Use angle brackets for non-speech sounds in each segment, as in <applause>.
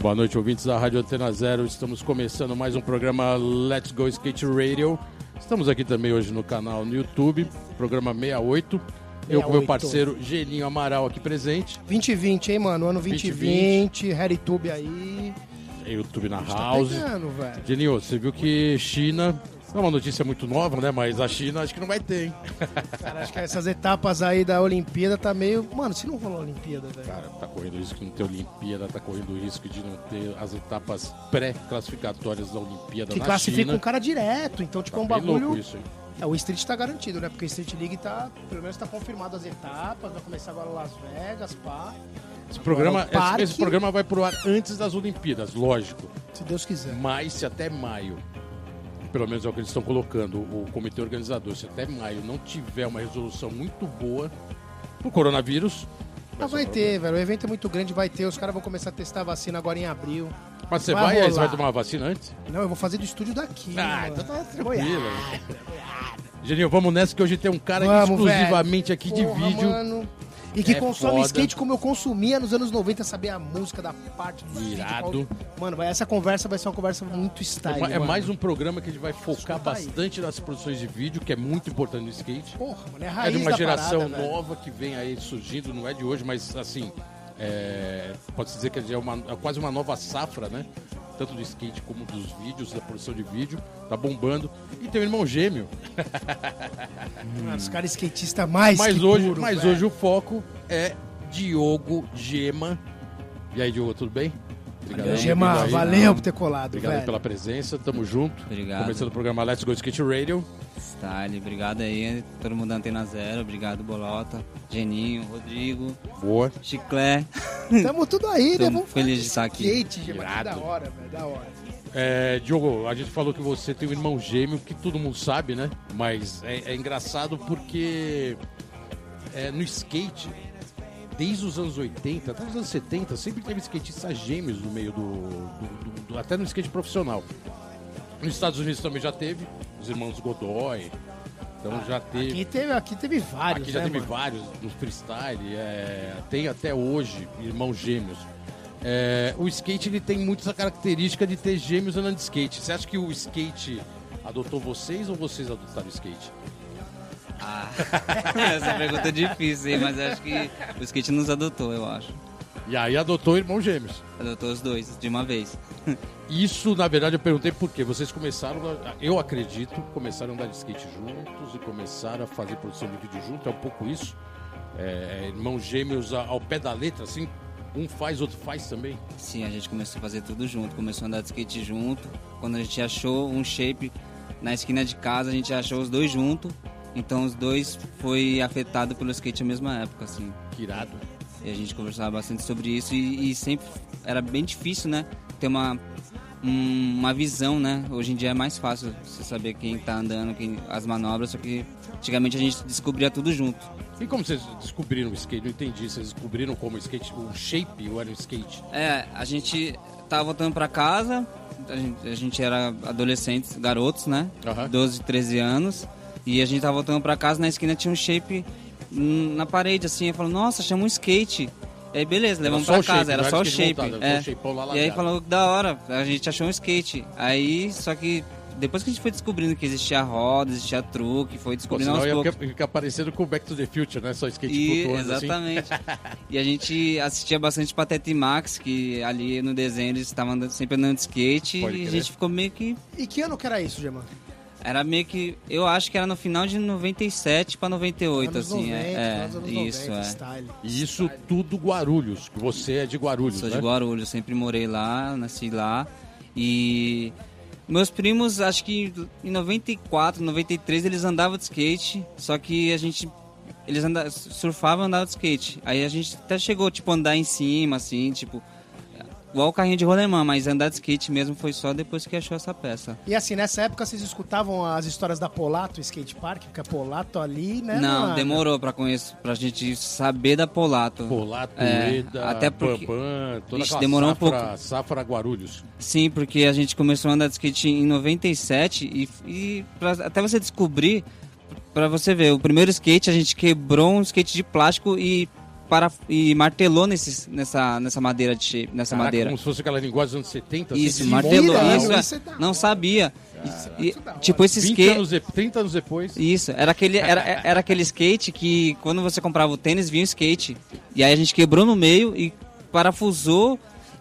Boa noite, ouvintes da Rádio Antena Zero. Estamos começando mais um programa Let's Go Skate Radio. Estamos aqui também hoje no canal no YouTube, programa 68. Eu com meu 68. parceiro Geninho Amaral aqui presente. 2020, hein, mano? Ano 2020, RedTube aí. YouTube na Tá House. pegando, velho. Geninho, você viu que China. Não é uma notícia muito nova, né? Mas a China acho que não vai ter, hein? Cara, acho que essas etapas aí da Olimpíada tá meio. Mano, se não rolar Olimpíada, velho. Cara, tá correndo risco de não ter Olimpíada, tá correndo risco de não ter as etapas pré-classificatórias da Olimpíada que na classifica China. um cara direto. Então, tipo, Tá é um bagulho. louco isso, hein? É, o Street tá garantido, né? Porque o Street League tá. Pelo menos tá confirmado as etapas. Vai começar agora Las Vegas, pá. Esse programa, esse, esse programa vai pro ar antes das Olimpíadas, lógico. Se Deus quiser. Mas se até maio, pelo menos é o que eles estão colocando, o comitê organizador, se até maio não tiver uma resolução muito boa pro coronavírus. Ah, vai um ter, velho. O evento é muito grande, vai ter. Os caras vão começar a testar a vacina agora em abril. Mas você vai vai, aí, você vai tomar uma vacina antes? Não, eu vou fazer do estúdio daqui. Ah, mano. então tá tranquilo. Geninho, vamos nessa que hoje tem um cara Vamos, exclusivamente velho. aqui de Porra, vídeo. mano. E que É consome foda. skate como eu consumia nos anos 90, saber a música da parte do Irado. Mano, vai, essa conversa vai ser uma conversa muito É, style. é mano. mais um programa que a gente vai focar aí. bastante nas produções de vídeo, que é muito importante no skate. Porra, mano, é a É raiz de uma geração parada, velho. nova que vem aí surgindo, não é de hoje, mas assim, é, pode-se dizer que é, uma, é quase uma nova safra, né? Tanto do skate como dos vídeos, da produção de vídeo, tá bombando. E tem um irmão gêmeo. <laughs> Mano, os caras skatistas mais mas que hoje, puro, mas velho. hoje o foco é Diogo Gema. E aí, Diogo, tudo bem? Obrigado. Gema, valeu por ter colado, Obrigado velho. pela presença, tamo junto. Obrigado. Começando o programa Let's Go Skate Radio. Style, obrigado aí, todo mundo da Antena Zero, obrigado Bolota, Geninho, Rodrigo, Boa. Chiclé. <laughs> Tamo tudo aí, Tô né? Vamos feliz falar de estar aqui. Skate, da hora, velho, da hora. É, Diogo, a gente falou que você tem um irmão gêmeo, que todo mundo sabe, né? Mas é, é engraçado porque é, no skate, desde os anos 80 até os anos 70, sempre teve skatistas gêmeos no meio do, do- do- do- até no skate profissional. Nos Estados Unidos também já teve, os irmãos Godoy. Então já teve. Aqui teve, aqui teve vários, Aqui já né, teve mano? vários no freestyle, é, tem até hoje irmãos gêmeos. É, o skate ele tem muito essa característica de ter gêmeos andando de skate. Você acha que o skate adotou vocês ou vocês adotaram o skate? Ah, <laughs> essa pergunta é difícil, hein, mas acho que o skate nos adotou, eu acho. E aí adotou irmãos gêmeos. Adotou os dois, de uma vez. <laughs> Isso, na verdade, eu perguntei por quê. Vocês começaram, eu acredito, começaram a andar de skate juntos e começaram a fazer produção de vídeo junto. É um pouco isso. É, irmãos gêmeos ao pé da letra, assim. Um faz, outro faz também. Sim, a gente começou a fazer tudo junto, começou a andar de skate junto. Quando a gente achou um shape na esquina de casa, a gente achou os dois juntos. Então os dois foi afetado pelo skate à mesma época, assim. Que irado. E a gente conversava bastante sobre isso e, e sempre era bem difícil, né? Ter uma, um- uma visão, né? Hoje em dia é mais fácil você saber quem tá andando, quem, as manobras, só que antigamente a gente descobria tudo junto. E como vocês descobriram o skate? Não entendi. Vocês descobriram como o skate, o shape ou era o skate? É, a gente tava voltando pra casa, a gente, a gente era adolescentes, garotos, né? Aham. 12, 13 anos. E a gente tava voltando pra casa, na esquina tinha um shape na parede, assim. Eu falo, nossa, chama um skate. E aí, beleza, levamos pra o shape, casa, era só o shape. montado, é. o shapeão lá e aí falou, da hora, a gente achou um skate. Aí, só que depois que a gente foi descobrindo que existia roda, existia truque, foi Pô, descobrindo senão aos ia poucos. ficar, ficar parecendo com o Back to the Future, né? Só skate E, flutuando assim. exatamente. <laughs> e a gente assistia bastante Pateta e Max, que ali no desenho eles estavam andando- sempre andando de skate Pode e a crer. gente ficou meio que. E que ano que era isso, Gema? Era meio que. Eu acho que era no final de 97 pra 98, Anos assim. 90, é, é, anos 90, isso, é. style. E isso tudo Guarulhos, que você é de Guarulhos, Sou né? de Guarulhos, sempre morei lá, nasci lá. E meus primos, acho que em 94, 93, eles andavam de skate, só que a gente. Eles anda, surfavam e andavam de skate. Aí a gente até chegou, tipo, a andar em cima, assim, tipo. Igual o carrinho de rolemã, mas andar de skate mesmo foi só depois que achou essa peça. E assim, nessa época vocês escutavam as histórias da Polato Skate Park, porque a Polato ali, né? Não, mano? demorou pra, conhecer, pra gente saber da Polato. Polato, É, Eda, até porque- Bambam, toda Ixi, demorou um safra, pouco. safra Guarulhos. Sim, porque a gente começou a andar de skate em 97 e, e pra- até você descobrir, pra você ver, o primeiro skate a gente quebrou um skate de plástico e, para, e martelou nesse, nessa, nessa madeira de shape, nessa Caraca, madeira. Como se fosse aquela linguagem dos anos 70. assim, Isso, de martelou. moda, Isso, não, é, é não sabia. E- e, hora. tipo, esse 20 skate. anos, de- 30 anos depois. Isso, era aquele, era, era aquele skate que quando você comprava o tênis vinha o skate. E aí a gente quebrou no meio e parafusou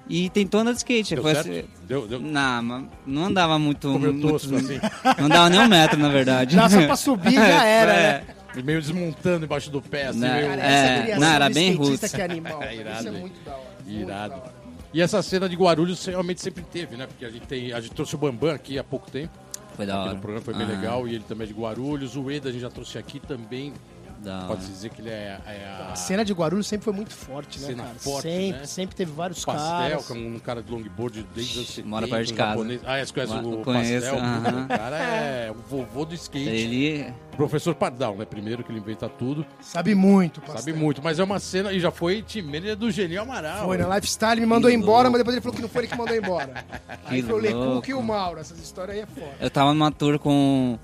e tentou andar de skate. Deu Foi certo? assim- Deu, deu. Não, mas não andava muito. Muito- tosco, assim. Não dava nem um metro, na verdade. Dá só pra subir já <laughs> era, É, né? Meio desmontando embaixo do pé, assim, Né, meio... É, não, era bem roots. que é animal. <laughs> É irado, Isso é muito da hora. Irado. da hora. E essa cena de Guarulhos realmente sempre teve, né? Porque a gente, tem, a gente trouxe o Bambam aqui há pouco tempo. Foi da hora. no programa foi bem Ah, legal. E ele também é de Guarulhos. O Eda a gente já trouxe aqui também. Da. Pode dizer que ele é, é a... A cena de Guarulhos sempre foi muito forte, né, Cena cara? forte, sempre, né? sempre teve vários Pastel, caras. que é um cara de longboard desde os anos 70. Mora perto de casa. japonês. Ah, você conhece Mora- o conheço, Pastel? aham. O cara é o vovô do skate. Ele. Professor Pardal, né? Primeiro que ele inventa tudo. Sabe muito, Sabe pastel. muito. Mas é uma cena... E já foi time manager do Genial Amaral. Foi na Lifestyle, me mandou Que embora, louco. mas depois ele falou que não foi ele que mandou embora. <laughs> Aí Que foi o Lecuc e o Mauro. Essas histórias aí é foda. Eu tava numa tour com.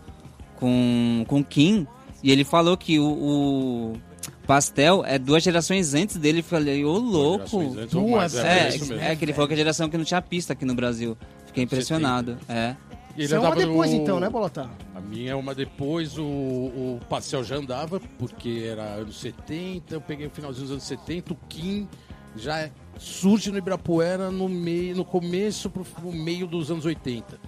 com. com o Kim e ele falou que o. o Pastel é duas gerações antes dele. Eu falei, ô louco. Gerações antes Duas mais, É, isso mesmo. é, que ele falou que a geração que não tinha pista aqui no Brasil. Fiquei impressionado. É. E ele Isso é uma depois no- então, né, Bolotá? A minha é uma depois, o, o Pastel já andava, porque era anos 70, eu peguei o finalzinho dos anos 70, o Kim já surge no Ibirapuera no, meio, no começo pro, pro meio dos anos 80.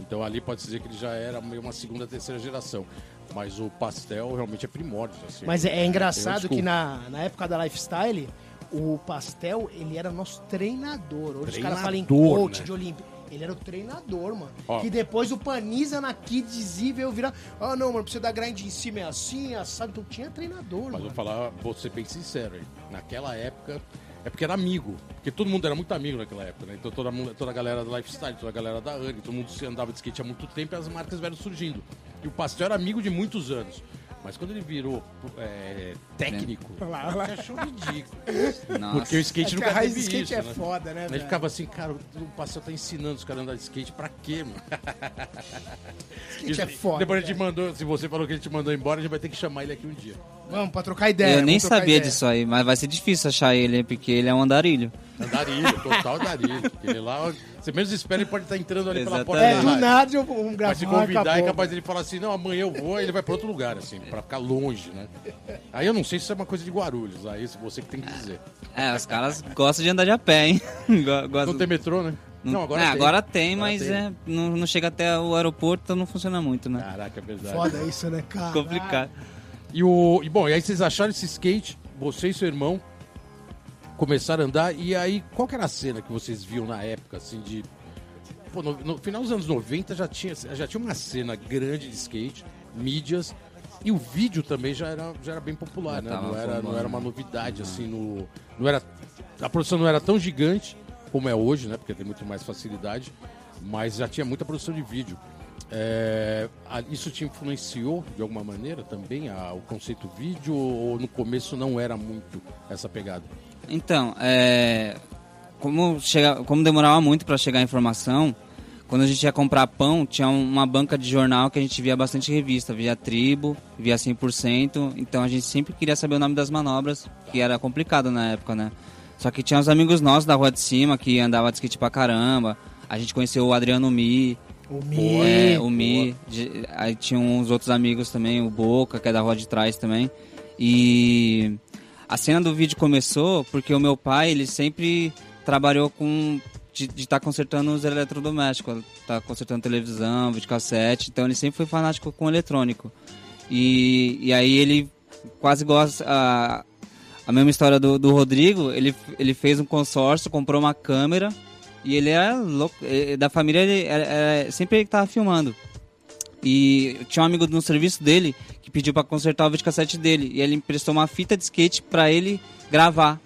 Então ali pode dizer que ele já era meio uma segunda, terceira geração. Mas o Pastel realmente é primórdio. Assim. Mas é, é engraçado que na, na época da Lifestyle, o Pastel, ele era nosso treinador. Hoje os caras falam em Treinador, coach né? de Olímpia. Ele era o treinador, mano. Ó. Que depois o Paniza na Kids e veio virar. Ah, não, mano, precisa dar grind em cima, é assim, assado. Então tinha treinador, Mas mano. vou falar, vou ser bem sincero aí. Naquela época, é porque era amigo. Porque todo mundo era muito amigo naquela época, né? Então toda, toda a galera da Lifestyle, toda a galera da ANG, todo mundo andava de skate há muito tempo e as marcas vieram surgindo. E o Pastel era amigo de muitos anos. Mas quando ele virou é, técnico, Olha lá, lá. ele achou ridículo. Nossa. Porque o skate É nunca a do teve skate isso, é né? foda, né, Ele velho? ficava assim, cara, o Pastel tá ensinando os caras a andar de skate pra quê, mano? <laughs> Skate é foda. Depois a gente mandou, se você falou que ele te mandou embora, a gente vai ter que chamar ele aqui um dia. Vamos, pra trocar ideia. Eu nem sabia ideia. disso aí, mas vai ser difícil achar ele, porque ele é um andarilho. Andarilho, total andarilho. Ele lá, você menos espera, ele pode estar entrando ali pela porta Exatamente. É, do nada eu vou um Mas se gravar, convidar, é capaz dele falar assim, não, amanhã eu vou, aí ele vai pra outro lugar, assim, pra ficar longe, né? Aí eu não sei se isso é uma coisa de Guarulhos, aí você que tem que dizer. É, os caras gostam de andar de a pé, hein? <laughs> Go- gostam- Não tem metrô, né? Não, agora É, tem. agora tem, Agora mas tem. É, não, não chega até o aeroporto, então não funciona muito, né? Caraca, é verdade. Foda isso, né, cara? Complicado. E, o, e bom, e aí vocês acharam esse skate, você e seu irmão começaram a andar, e aí qual que era a cena que vocês viam na época, assim, de... Pô, no, no final dos anos 90 já tinha, já tinha uma cena grande de skate, mídias, e o vídeo também já era, já era bem popular, né? Não era, não era uma novidade, assim, no, não era, a produção não era tão gigante como é hoje, né? Porque tem muito mais facilidade, mas já tinha muita produção de vídeo. É, isso te influenciou de alguma maneira também a- o conceito vídeo ou no começo não era muito essa pegada? Então, é, como, chega, como demorava muito para chegar a informação, quando a gente ia comprar pão, tinha um, uma banca de jornal que a gente via bastante revista, via Tribo, via 100%, então a gente sempre queria saber o nome das manobras, que era complicado na época, né? Só que tinha uns amigos nossos da rua de cima que andava de skate pra caramba, a gente conheceu o Adriano Mi, O Mi. é, o Mi, de- aí tinha uns outros amigos também, o Boca, que é da rua de trás também. E a cena do vídeo começou porque o meu pai, ele sempre trabalhou com de estar consertando os eletrodomésticos, tá consertando televisão, videocassete, então ele sempre foi fanático com eletrônico. E, e aí ele quase gosta a, a mesma história do, do Rodrigo, ele, ele fez um consórcio, comprou uma câmera e ele é louco, da família ele é, é- sempre ele tava filmando. E tinha um amigo no serviço dele que pediu pra consertar o videocassete dele. E ele emprestou uma fita de skate pra ele gravar.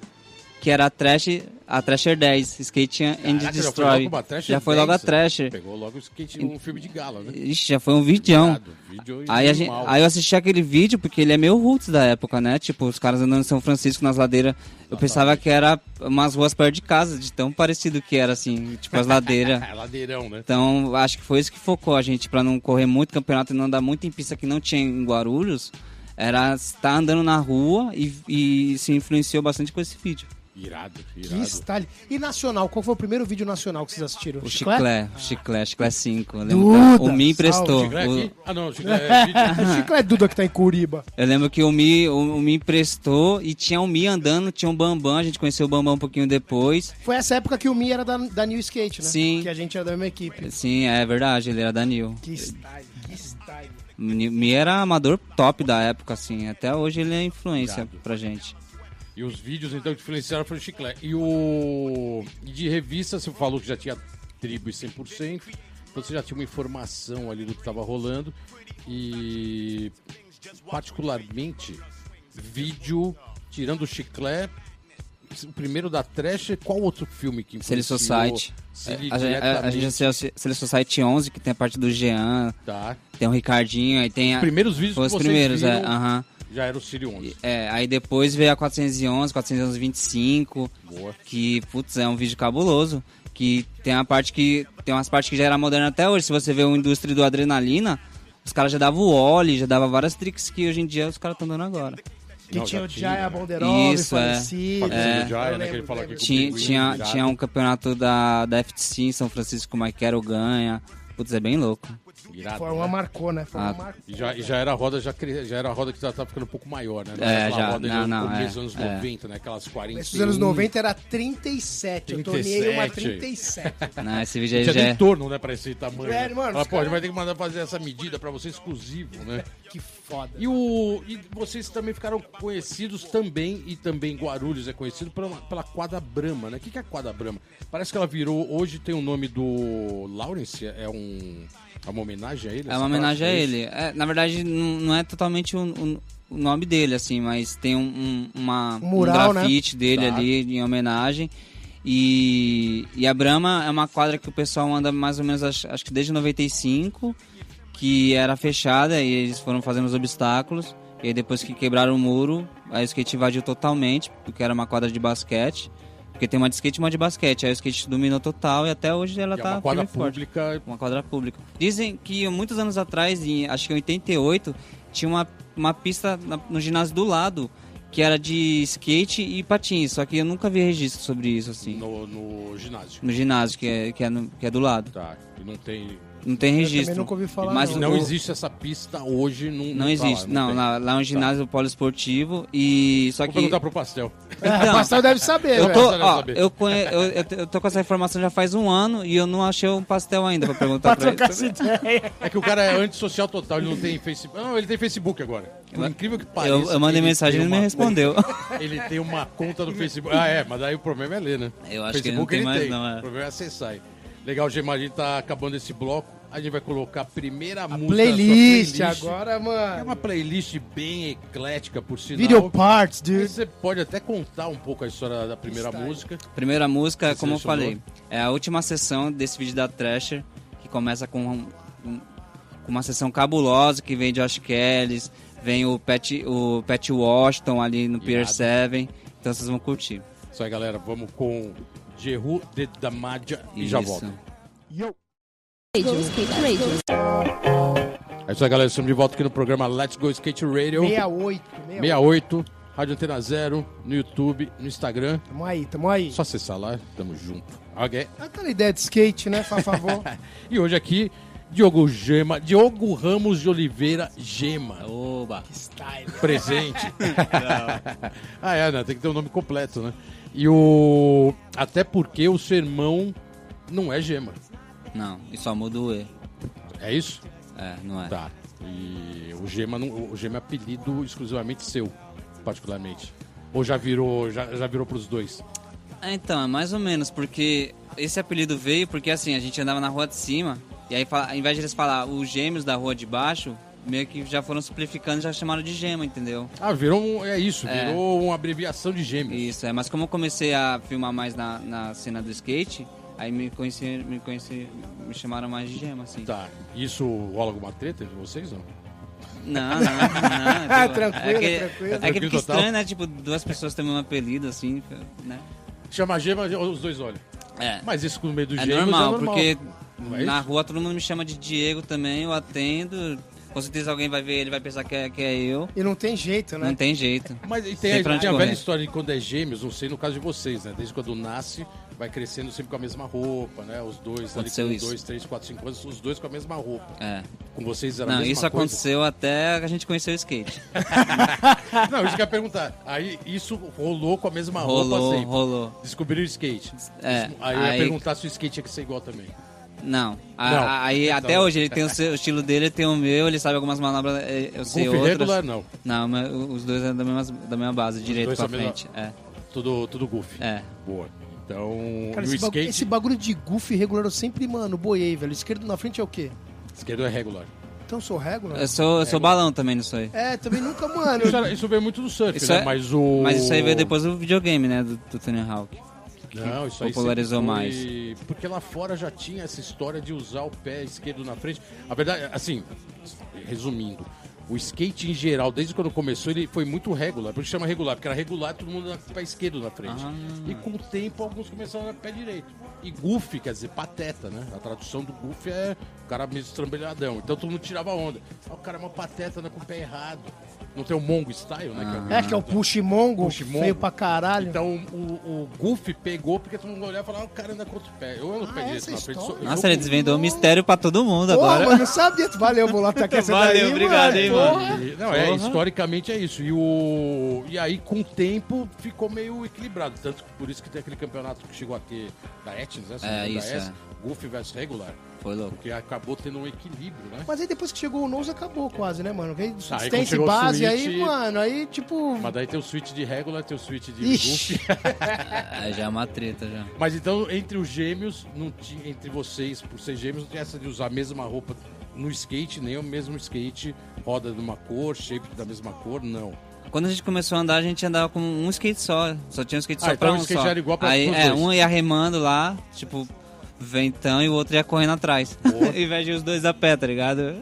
que era Trash, a Thrasher 10, Skate and Caraca, já foi Destroy. logo Já foi logo a 10, Thrasher. Pegou logo o skate, um filme de gala, né? Ixi, já foi um. Irado, vídeo Aí, a gente, aí eu assisti aquele vídeo porque ele é meio roots da época, né? Tipo, os caras andando em São Francisco nas ladeiras. Eu pensava que era umas ruas perto de casa, de tão parecido que era, assim, tipo as ladeiras. <laughs> É, ladeirão, né? Então, acho que foi isso que focou a gente pra não correr muito campeonato e não andar muito em pista que não tinha em Guarulhos. Era estar andando na rua e, e se influenciou bastante com esse vídeo. Irado, Que irado. style. E nacional, qual foi o primeiro vídeo nacional que vocês assistiram? O Chiclé, o Chiclé, Chiclé 5. Eu lembro Duda, que o Mi emprestou. O- aqui? Ah, não, chiclete é <laughs> vídeo. O Chiclé Duda que tá em Curiba. eu lembro que o Mi, o, o Mi emprestou e tinha o Mi andando, tinha o Bambam, a gente conheceu o Bambam um pouquinho depois. Foi essa época que o Mi era da, da New Skate, né? Sim. Que a gente era da mesma equipe. Sim, é verdade, ele era da Nil. Que style, que style. O Mi era amador top da época, assim. Até hoje ele é influência Irado. pra gente. E os vídeos, então, que diferenciaram foi o chiclete. E o. E de revista, você falou que já tinha tribo e 100%. Então você já tinha uma informação ali do que estava rolando. E. Particularmente, vídeo, tirando o chiclete. O primeiro da Trash, qual outro filme que influenciou? Silly Silly A, gente- a, assistiu Silly Society 11, que tem a parte do Jean, Tá. tem o Ricardinho, aí tem a, Os primeiros vídeos foi os primeiros, é, viram aham. Já era o Siri 11. É, aí depois veio a 411, 411 25, Boa. que, putz, é um vídeo cabuloso. Que tem uma parte que. Tem umas partes que já era moderna até hoje. Se você vê o indústria do adrenalina, os caras já davam o Oli, já dava várias tricks que hoje em dia os caras estão dando agora. Que Não, tinha o Jaya? Bonderov, Isso, é. falecido. É. Jaya, né, que ele fala lembro. que Tinha, tinha, tinha um campeonato da, da FTC em São Francisco, o Maikero ganha. Putz, é bem louco. Irado, Foi uma né? marcou, né? Uma Ah, marcou. E já, e já era a roda, já, cre- já era a roda que já tava ficando um pouco maior, né? Não É, já. roda Não, não, começo é, dos anos é. 90, né? Aquelas 40. Nesses anos 90 era 37. Eu tornei uma 37. <laughs> Né, esse vídeo aí Tinha já nem é... torno, né, pra esse tamanho. É, né? mano, Fala, os pô, a gente cara- vai ter que mandar fazer essa medida pra você exclusivo, né? <laughs> que foda. E, o, e vocês também ficaram conhecidos também, e também Guarulhos é conhecido pela, pela Quadra Brahma, né? O que, que é a Quadra Brahma? Parece que ela virou, hoje tem o nome do Lawrence, é um... É uma homenagem a ele? É uma homenagem a é ele. É, na verdade, não é totalmente o, o- o nome dele, assim, mas tem um, um, uma, Um mural, um grafite dele Tá. ali em homenagem. E, e a Brahma é uma quadra que o pessoal anda mais ou menos, acho, acho que desde 95, que era fechada e eles foram fazendo os obstáculos. E aí depois que quebraram o muro, o skate invadiu totalmente, porque era uma quadra de basquete. Porque tem uma de skate e uma de basquete. Aí o skate dominou total e até hoje ela E é tá uma quadra e forte. pública Uma quadra pública. Dizem que muitos anos atrás, em, acho que em 88, tinha uma, uma pista na- no ginásio do lado que era de skate e patins. Só que eu nunca vi registro sobre isso, assim. No, no, no ginásio. ginásio, que é, que, é no- que é do lado. Tá, e não tem... Não tem Eu registro. também nunca ouvi falar. Mas não. não o- existe essa pista hoje. Não, Não tá existe. lá, não, lá, lá é um ginásio poliesportivo e. Só Vou que. perguntar pro Pastel. É, o Pastel deve saber, Eu velho. tô, eu ó, saber. eu, conhe, eu, eu, eu tô com essa informação já faz um ano e eu não achei um pastel ainda pra perguntar Pra pra ele. ideia. É que o cara é antissocial total, ele não tem Facebook. Não, ele tem Facebook agora. Por incrível que pareça. Eu, eu mandei ele mensagem e ele me uma respondeu. Ele tem uma conta no Facebook. Ah, é, mas aí o problema é ler, né? Eu acho que ele Facebook não tem mais, tem. não, é. O problema é acessar. aí. Legal, a gente tá acabando esse bloco. A gente vai colocar a primeira música. da sua Playlist, playlist. agora, É mano. uma playlist bem eclética, por sinal. Video parts, dude. Você pode até contar um pouco a história da primeira Style. música. Primeira música, Você como eu falei, é a última sessão desse vídeo da Thrasher, que começa com, um- um- com uma sessão cabulosa, que vem Josh Kelly, vem o Pat, o Pat Washington ali no Pier Irado. 7, então vocês vão curtir. Isso aí, galera. Vamos com Jehu de Damadia e já Isso. volto. Yo. É É isso aí, galera. Estamos de volta aqui no programa Let's Go Skate Radio. 68, 68. 68, Rádio Antena Zero, no YouTube, no Instagram. Tamo aí, tamo aí. Só acessar lá, tamo junto. Ok? Aquela ideia de skate, né, por favor. <laughs> E hoje aqui, Diogo Gema, Diogo Ramos de Oliveira Gema. Oba! Style. Presente. <laughs> ah, é, né? Tem que ter o nome completo, né? E o. Até porque o seu irmão não é Gema. Não, e só muda o E. É isso? É, não é. Tá. E o Gema, não, o Gema é apelido exclusivamente seu, particularmente. Ou já virou, já, já virou pros dois? É, então, é mais ou menos, porque esse apelido veio porque assim, a gente andava na rua de cima, e aí ao invés de eles falar os gêmeos da rua de baixo, meio que já foram simplificando e já chamaram de gema, entendeu? Ah, virou um, é isso, É. virou uma abreviação de gêmeos. Isso, é. Mas como eu comecei a filmar mais na, na cena do skate, aí me conheci, me conheci, me chamaram mais de gema, assim. Tá. Isso rola alguma treta de vocês, não? Não, não, <laughs> não. tipo, Tranquilo, é que, tranquilo. É que Tranquilo fica estranho, né? Tipo, duas pessoas têm um apelido, assim, né? Chama gema, os dois olham. É. Mas isso no meio do É gêmeos normal, é normal. porque é na rua todo mundo me chama de Diego também, eu atendo. Com certeza alguém vai ver ele vai pensar que é, que é eu. E não tem jeito, né? Não tem jeito. Mas e tem, a, tem a correr. velha história de quando é gêmeos, não sei no caso de vocês, né? Desde quando nasce, vai crescendo sempre com a mesma roupa, né? Os dois ali Aconteceu com isso. dois, três, quatro, cinco anos, os dois com a mesma roupa. É. Com vocês era Não, isso coisa? aconteceu até a gente conhecer o skate. <laughs> Não, isso que eu ia perguntar. Aí isso rolou com a mesma roupa rolou, sempre. rolou. Descobriram o skate. É, Isso- Aí eu ia aí- perguntar se o skate tinha que ser igual também. Não. A- Não. aí Então- até hoje ele tem o, <laughs> seu, o estilo dele, tem o meu, ele sabe algumas manobras, é, eu sei Golfe outras. regular, não. Não, mas os dois é da mesma, da mesma base, direito dois pra a mesma- frente. É. Tudo, tudo goofy. É. Boa. Então, Cara, esse, bagu- skate, esse bagulho de goofy regular eu sempre, mano, boiei, velho. Esquerdo na frente é o quê? esquerdo é regular. Então eu sou regular? Eu sou, eu sou balão também nisso aí. É, também nunca, <laughs> mano. Isso, era- isso veio muito do surf, Isso né? é- Mas o... Mas isso aí veio depois do videogame, né? Do, do Tony Hawk. Não, isso aí popularizou foi- Porque lá fora já tinha essa história de usar o pé esquerdo na frente. A verdade, assim, resumindo, o skate em geral, desde quando começou, ele foi muito regular. Por isso chama regular, porque era regular todo mundo com o pé esquerdo na frente. Ah. E com o tempo, alguns começaram a pé direito. E goofy, quer dizer, pateta, né? A tradução do goofy é o cara meio estrambelhadão. Então todo mundo tirava onda. Ah, o cara é uma pateta, né? Com o pé errado. Não tem o Mongo Style, né? que É, que é o Pushimongo, Pushimongo. feio pra caralho. então o, o Goofy pegou porque todo mundo olhava e falava, ah, o cara anda com outro pé. Eu ando com o pé Ah, direito essa na frente. sou- Nossa, ele desvendou o mistério pra todo mundo Pô, agora. mano, não sabia. Valeu, Bolota, que essa Valeu, daí, obrigado, hein, mano. E- Não, é, historicamente é isso. E, o... e aí, com o tempo, ficou meio equilibrado. Tanto que por isso que tem aquele campeonato que chegou a ter da Etnis, né? não É, isso, da S, é. Goofy versus regular. Foi louco. Porque acabou tendo um equilíbrio, né? Mas aí depois que chegou o Nose, acabou quase, né, mano? Veio quando stance chegou o base, aí, mano, aí, tipo... Mas daí tem o switch de regular, tem o switch de Ixi. É, <laughs> já é uma treta já. Mas então, entre os gêmeos, não tinha, entre vocês, por ser gêmeos, não tinha essa de usar a mesma roupa no skate, nem o mesmo skate, roda de uma cor, shape da mesma cor, não. Quando a gente começou a andar, a gente andava com um skate só. Só tinha um skate Ah, só então pra um skate só. era igual pra- Aí, é, dois. um ia remando lá, tipo, ventão, e o outro ia correndo atrás. <laughs> Ao invés de os dois a pé, tá ligado?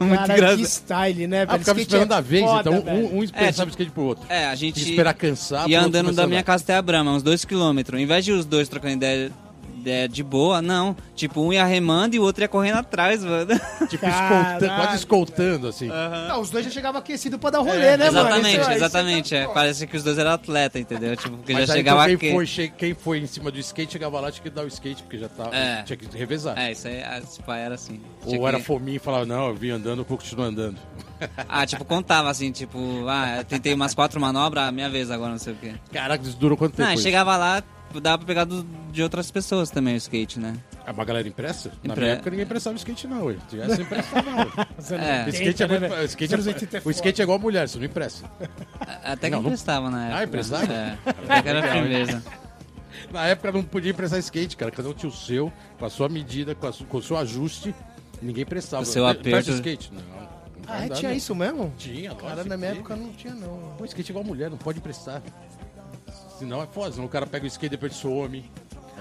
Muito Cara, que style, né, Ah, ficava esperando é a vez, foda, então velho. um, um dispensava tipo- o skate pro outro. É, a Tinha gente que esperar cansar. outro andando da minha casa até a Brama, uns dois quilômetros. Em vez de os dois trocando ideia, ideia de boa, não. Tipo, um ia remando e o outro ia correndo atrás, mano. <laughs> Tipo, escoltando, quase escoltando, assim. Não, os dois já chegavam aquecidos pra dar rolê, É, né, mano? exatamente, Isso aí, exatamente. isso aí É, tá parece que os dois eram atletas, entendeu? Tipo, porque Mas já aí, chegava então, aqui. quem, foi, che- quem foi em cima do skate, chegava lá, tinha que dar o skate, porque já tava, É. tinha que revezar. É, isso aí, esse pai era assim. Tinha Ou que- era fominha e falava, não, eu vim andando, eu vou continuar andando. <laughs> Ah, tipo, contava assim, tipo, ah, eu tentei umas quatro manobras, minha vez agora, não sei o quê. Caraca, isso durou quanto tempo? Não, chegava lá, dava pra pegar do- de outras pessoas também o skate, né? Ah, uma galera impressa? Na Impre- minha época ninguém emprestava skate, não. Se tivesse, emprestava, ué. <laughs> É. O skate é, né, muito- velho? o skate é- Anos 80 é o skate é igual a mulher, você não empresta. Até que Não, não- emprestava na época. emprestava? <laughs> É, até que era firmeza. Na época não podia emprestar skate, cara. Cada um tinha o seu, com a sua medida, com, a su- com o seu ajuste. Ninguém prestava. O seu aperto. skate. Não, não Ah, é, tinha não. isso mesmo? Tinha, lógico. Cara, na minha época não tinha, não. Pô, skate é igual mulher, não pode emprestar. Senão é foda, senão o cara pega o skate e depois some.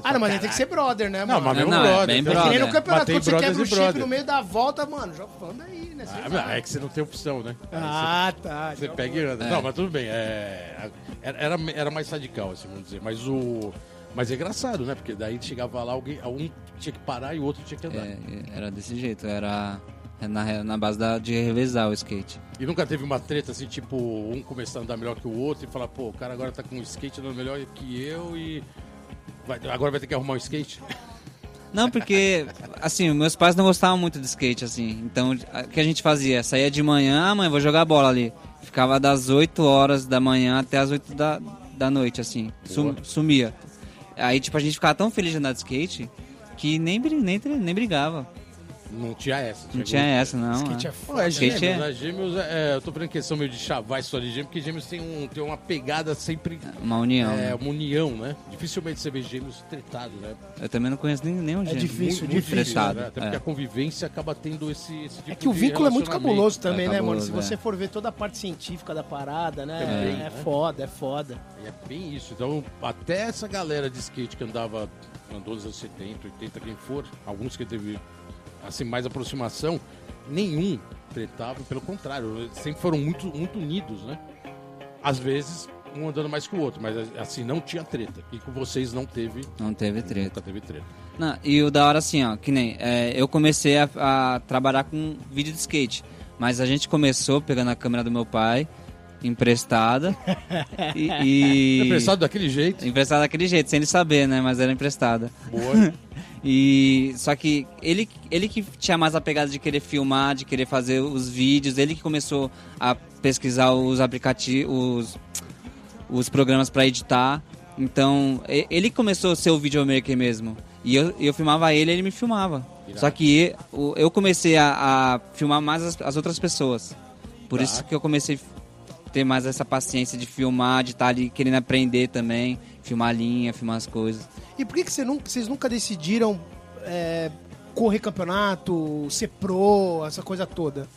Ah, não, mas aí tem que ser brother, né, Não, mano? mas mesmo Não, é brother. bem então- É que nem no brother. campeonato, quando você quebra o chip brother. no meio da volta, mano, já anda aí, né? Você Ah, é que você não tem opção, né? Ah, tá. Você pega e anda. É. Não, mas tudo bem. É, era, era, era mais radical, assim, vamos dizer. Mas o. Mas é engraçado, né? Porque daí chegava lá, alguém, um tinha que parar e o outro tinha que andar. É, era desse jeito, era na, na base da, de revezar o skate. E nunca teve uma treta assim, tipo, um começar a andar melhor que o outro e falar, pô, o cara agora tá com o skate andando melhor que eu e. vai- agora vai ter que arrumar um skate? <laughs> Não, porque, assim, meus pais não gostavam muito de skate, assim. Então, o que a gente fazia? Saía de manhã, ah, mãe, vou jogar bola ali. Ficava das 8 horas da manhã até as 8 da, da noite, assim. Sum- sumia. Aí, tipo, a gente ficava tão feliz de andar de skate que nem, nem, nem brigava. Não tinha essa. Não tinha essa, não. Skate é. é Pô, foda. é Skate gêmeos, é- né? Gêmeos, é, eu tô falando questão meio de chavar a história de gêmeos, porque gêmeos tem, um, tem uma pegada sempre. Uma união. É, né? uma união, né? Dificilmente você vê gêmeos tretados, né? Eu também não conheço nem, nenhum gêmeo. difícil, muito difícil. Tretado, né? Até é. porque a convivência acaba tendo esse, esse tipo É que o vínculo é muito cabuloso também, É né, mano? cabuloso, Se é. você for ver toda a parte científica da parada, né? Também, é né? foda, é foda. É bem isso. Então, até essa galera de skate que andava, andou nos anos 70, 80, quem for, alguns que teve assim, mais aproximação, nenhum tretava, pelo contrário, sempre foram muito, muito unidos, né? Às vezes, um andando mais que o outro, mas assim, não tinha treta. E com vocês não teve, Não teve treta. nunca teve treta. Não, e o da hora assim, ó, que nem é, eu comecei a, a trabalhar com vídeo de skate, mas a gente começou pegando a câmera do meu pai, emprestada, <laughs> e, e- Emprestado daquele jeito, emprestada daquele jeito, sem ele saber, né, mas era emprestada. boa. <laughs> E só que ele, ele que tinha mais a pegada de querer filmar, de querer fazer os vídeos, ele que começou a pesquisar os aplicativos, os, os programas para editar. Então, ele começou a ser o videomaker mesmo. E eu, eu filmava ele, ele me filmava. Irado. Só que eu, comecei a, a filmar mais as, as outras pessoas. Por Tá. isso que eu comecei a ter mais essa paciência de filmar, de estar ali querendo aprender também, filmar linha, filmar as coisas. E por que, que você nunca- vocês nunca decidiram é, correr campeonato, ser pro, essa coisa toda?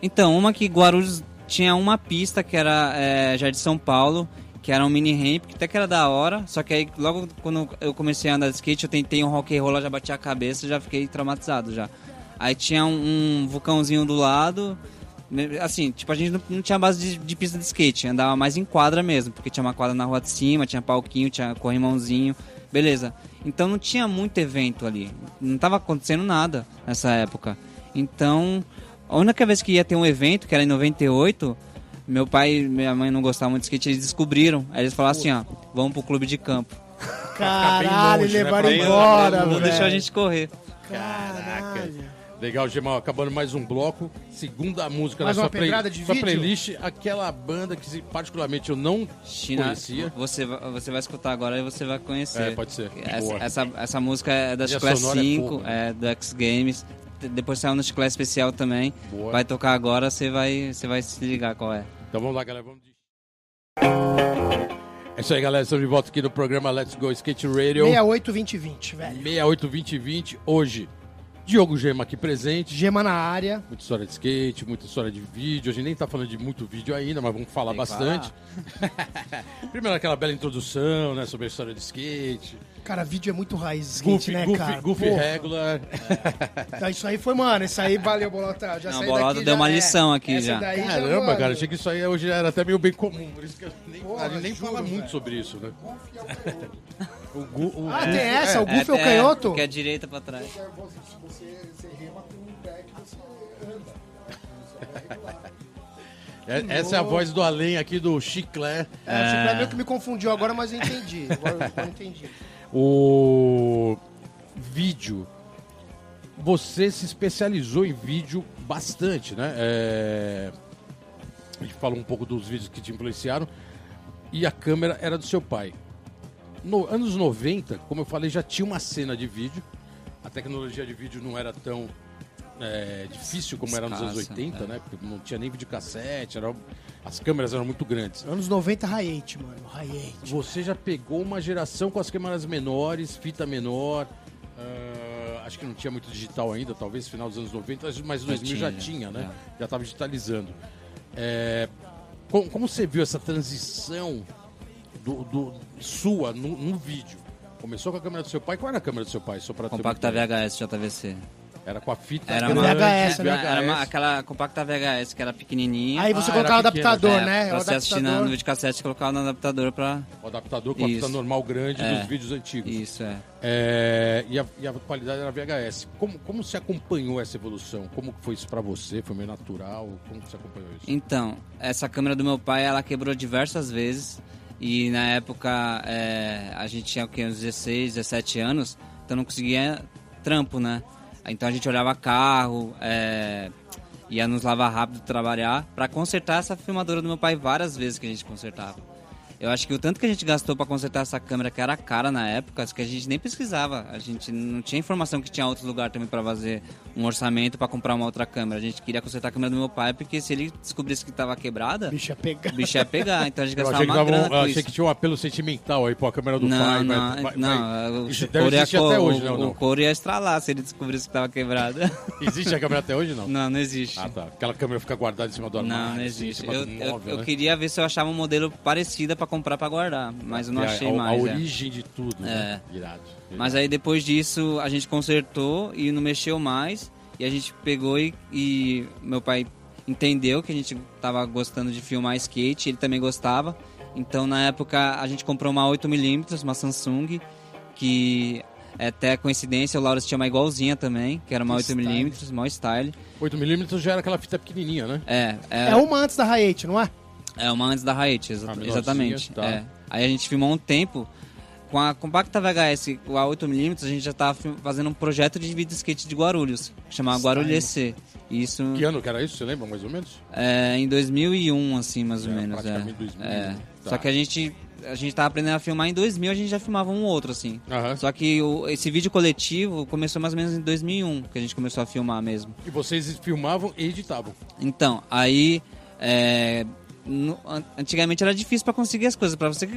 Então, uma que Guarulhos tinha uma pista que era é, já de São Paulo, que era um mini ramp, que até que era da hora, só que aí logo quando eu comecei a andar de skate, eu tentei um rock and roll, já bati a cabeça, já fiquei traumatizado já. Aí tinha um, um vulcãozinho do lado, assim, tipo, a gente não, não tinha base de, de pista de skate, andava mais em quadra mesmo, porque tinha uma quadra na rua de cima, tinha palquinho, tinha corrimãozinho, beleza. Então não tinha muito evento ali, não tava acontecendo nada nessa época. Então, a única vez que ia ter um evento, que era em 98, meu pai e minha mãe não gostavam muito de skate, eles descobriram. Aí eles falaram assim, ó, vamos pro clube de campo. Caralho, longe, né? levaram Bem embora, não deixou a gente correr. Caralho. Legal, Gemal. Acabando mais um bloco. Segunda música Mais na uma sua, play- sua playlist. Aquela banda que particularmente eu não China, conhecia. você, vai- você vai escutar agora e você vai conhecer. É, pode ser. Essa, essa, essa música é da Chiclé sonora é 5, fogo, é, do X Games. De- Depois saiu no Chiclé Especial também. Boa. Vai tocar agora, você vai, você vai se ligar qual é. Então vamos lá, galera. Vamos de... É isso aí, galera. Estamos de volta aqui no programa Let's Go Skate Radio. 68 20 20, velho. 68 2020. Hoje, Diogo Gema aqui presente. Gema na área. Muita história de skate, muita história de vídeo. A gente nem tá falando de muito vídeo ainda, mas vamos falar Tem bastante. <laughs> Primeiro aquela bela introdução, né, sobre a história de skate. Cara, vídeo é muito raiz skate, Goofy, né, goofy, cara? goofy Porra. regular. Tá, Isso aí foi, mano, isso aí valeu, Bolota. Já Não, saí Bolota daqui, deu já uma é. lição aqui Essa já. daí Caramba, mano, cara, achei que isso aí hoje era até meio bem comum. Por isso que eu nem, Porra, a gente nem juro, fala muito velho. sobre isso, né? o, gu, o Ah, Goofy- tem essa? é, O Goofy é, o canhoto? Que é direita pra trás. é- essa é a voz do além aqui do Chiclé. É, o Chico meio que me confundiu agora, mas eu entendi. Agora, agora eu entendi. O vídeo. Você se especializou em vídeo bastante, né? É, A gente falou um pouco dos vídeos que te influenciaram. E a câmera era do seu pai. No anos 90, como eu falei, já tinha uma cena de vídeo. A tecnologia de vídeo não era tão é, difícil como era nos anos Escassa, 80, é. né? Porque não tinha nem videocassete, era... as câmeras eram muito grandes. Anos 90, high 8, mano. High 8. Você já pegou uma geração com as câmeras menores, fita menor. ah, acho que não tinha muito digital ainda, talvez final dos anos 90, mas- mas 2000 já tinha, tinha, né? já. Já estava digitalizando. É, como, como você viu essa transição do, do- sua no, no vídeo? Começou com a câmera do seu pai. Qual era a câmera do seu pai? Só pra Compacta. VHS JVC. Era com a fita Era grande, uma VHS, né? Era uma- aquela compacta VHS que era pequenininha. Aí você Ah, colocava o adaptador, É, né? Pra o você assistir na- no videocassete, colocava no adaptador pra... O adaptador com a fita Isso. normal grande É. dos vídeos antigos. Isso, é. É, e, a, e a qualidade era VHS. Como, como você acompanhou essa evolução? Como foi isso pra você? Foi meio natural? Como você acompanhou isso? Então, essa câmera do meu pai, ela quebrou diversas vezes. E na época, é, a gente tinha o quê? Uns 16, 17 anos. Então não conseguia trampo, né? Então a gente olhava carro, é, ia nos lavar rápido trabalhar para consertar essa filmadora do meu pai várias vezes que a gente consertava. Eu acho que o tanto que a gente gastou para consertar essa câmera, que era cara na época, que a gente nem pesquisava. A gente não tinha informação que tinha outro lugar também para fazer um orçamento para comprar uma outra câmera. A gente queria consertar a câmera do meu pai, porque se ele descobrisse que estava quebrada, Bicho ia pegar. o bicho ia pegar. Então a gente Eu gastava uma dava um- grana eu com achei isso. que tinha um apelo sentimental aí, pô, a câmera do Não, pai. não, vai, vai- não. vai- o Isso couro ia, até hoje, né? o, não? o couro ia estralar se ele descobrisse que estava quebrada. <laughs> Existe a câmera até hoje, não? não, não existe. Ah, tá. Aquela câmera fica guardada em cima do armário. Não, não existe. Eu, do eu- móvel, eu né? queria ver se eu achava um modelo parecido para comprar para guardar, mas eu não É, achei a, mais. A é. origem de tudo, né? Irado. Mas aí depois disso a gente consertou e não mexeu mais. E a gente pegou e, e meu pai entendeu que a gente tava gostando de filmar skate, ele também gostava. Então na época a gente comprou uma 8mm, uma Samsung, que é até coincidência, o Laurus tinha uma igualzinha também, que era uma Que 8mm, maior style. 8mm já era aquela fita pequenininha, né? É, é, É uma antes da Raiate, não é? É uma antes da Raiate, exa- exatamente. tá. é. Aí a gente filmou um tempo. Com a compacta VHS, com a 8mm, a gente já estava fazendo um projeto de vídeo skate de Guarulhos, que chamava Guarulhos EC. Isso Que ano que era isso? Você lembra mais ou menos? é, em 2001, assim, mais ou É, menos. É. praticamente 2000, É. tá. Só que a gente, a gente tava aprendendo a filmar em 2000, a gente já filmava um outro, assim. Aham. Só que o- esse vídeo coletivo começou mais ou menos em 2001, que a gente começou a filmar mesmo. E vocês filmavam e editavam. Então, aí. é, no- an- antigamente era difícil para conseguir as coisas. Para você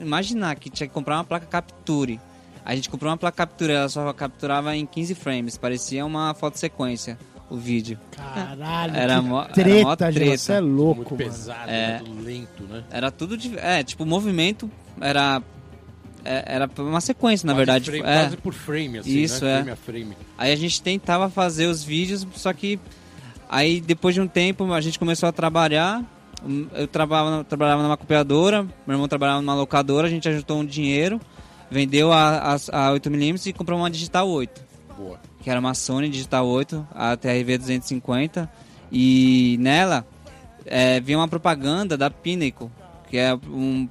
imaginar que tinha que comprar uma placa Capture. A gente comprou uma placa Capture, ela só capturava em 15 frames. Parecia uma foto sequência o vídeo. Caralho, Era mó- era treta, mó Gil, treta. Você é Muito louco, mano. pesado, É. né? lento, né? Era tudo de. É, tipo, o movimento era. é- Era uma sequência, na Quase verdade. frame- tipo, é. Quase por frame, assim, Isso, né? é. Frame a frame. Aí a gente tentava fazer os vídeos, só que aí depois de um tempo a gente começou a trabalhar. Eu trabalhava, trabalhava numa copiadora, meu irmão trabalhava numa locadora, a gente ajuntou um dinheiro, vendeu a, a, a 8mm e comprou uma Digital 8, Boa. que era uma Sony Digital 8, a TRV 250. E nela é, vinha uma propaganda da Pinnacle, que é um,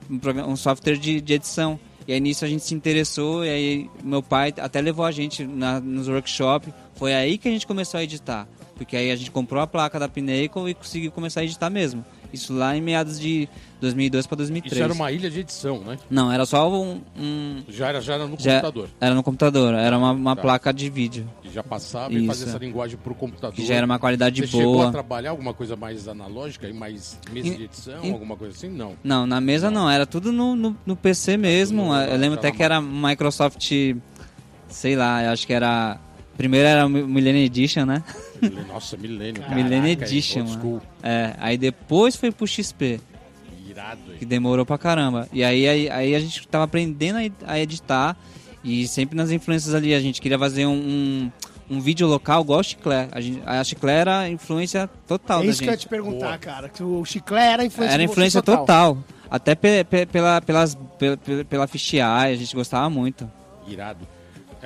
um software de, de edição. E aí nisso a gente se interessou, e aí meu pai até levou a gente na, nos workshops. Foi aí que a gente começou a editar. Porque aí a gente comprou a placa da Pinnacle e conseguiu começar a editar mesmo. Isso lá em meados de 2002 para 2003. Isso era uma ilha de edição, né? Não, era só um... um- Já era, já era no já- computador. Era no computador, era uma, uma Tá. placa de vídeo. Que já passava e fazia Isso. essa linguagem pro computador. Que já era uma qualidade Você chegou a boa. trabalhar alguma coisa mais analógica e mais mesa Em- de edição, em- alguma coisa assim? Não. Não, na mesa não, era tudo no, no, no PC mesmo. no- eu lembro até que era Microsoft, sei lá, eu acho que era. Primeiro era o Millennium Edition, né? <laughs> Nossa, milênio. Millennium caraca, Edition, old mano. school. É, aí depois foi pro XP, Irado, hein? que demorou pra caramba. E aí, aí, aí a gente tava aprendendo a ed- a editar e sempre nas influências ali. A gente queria fazer um, um, um vídeo local igual o Chiclé. A, gente, a Chiclé era a influência total É da isso que eu ia te perguntar, Boa. cara. Que o chiclé era a influência Era influência total. Até pe- pe- pela, pelas, pela, pela, pela Fichiai, a gente gostava muito. Irado.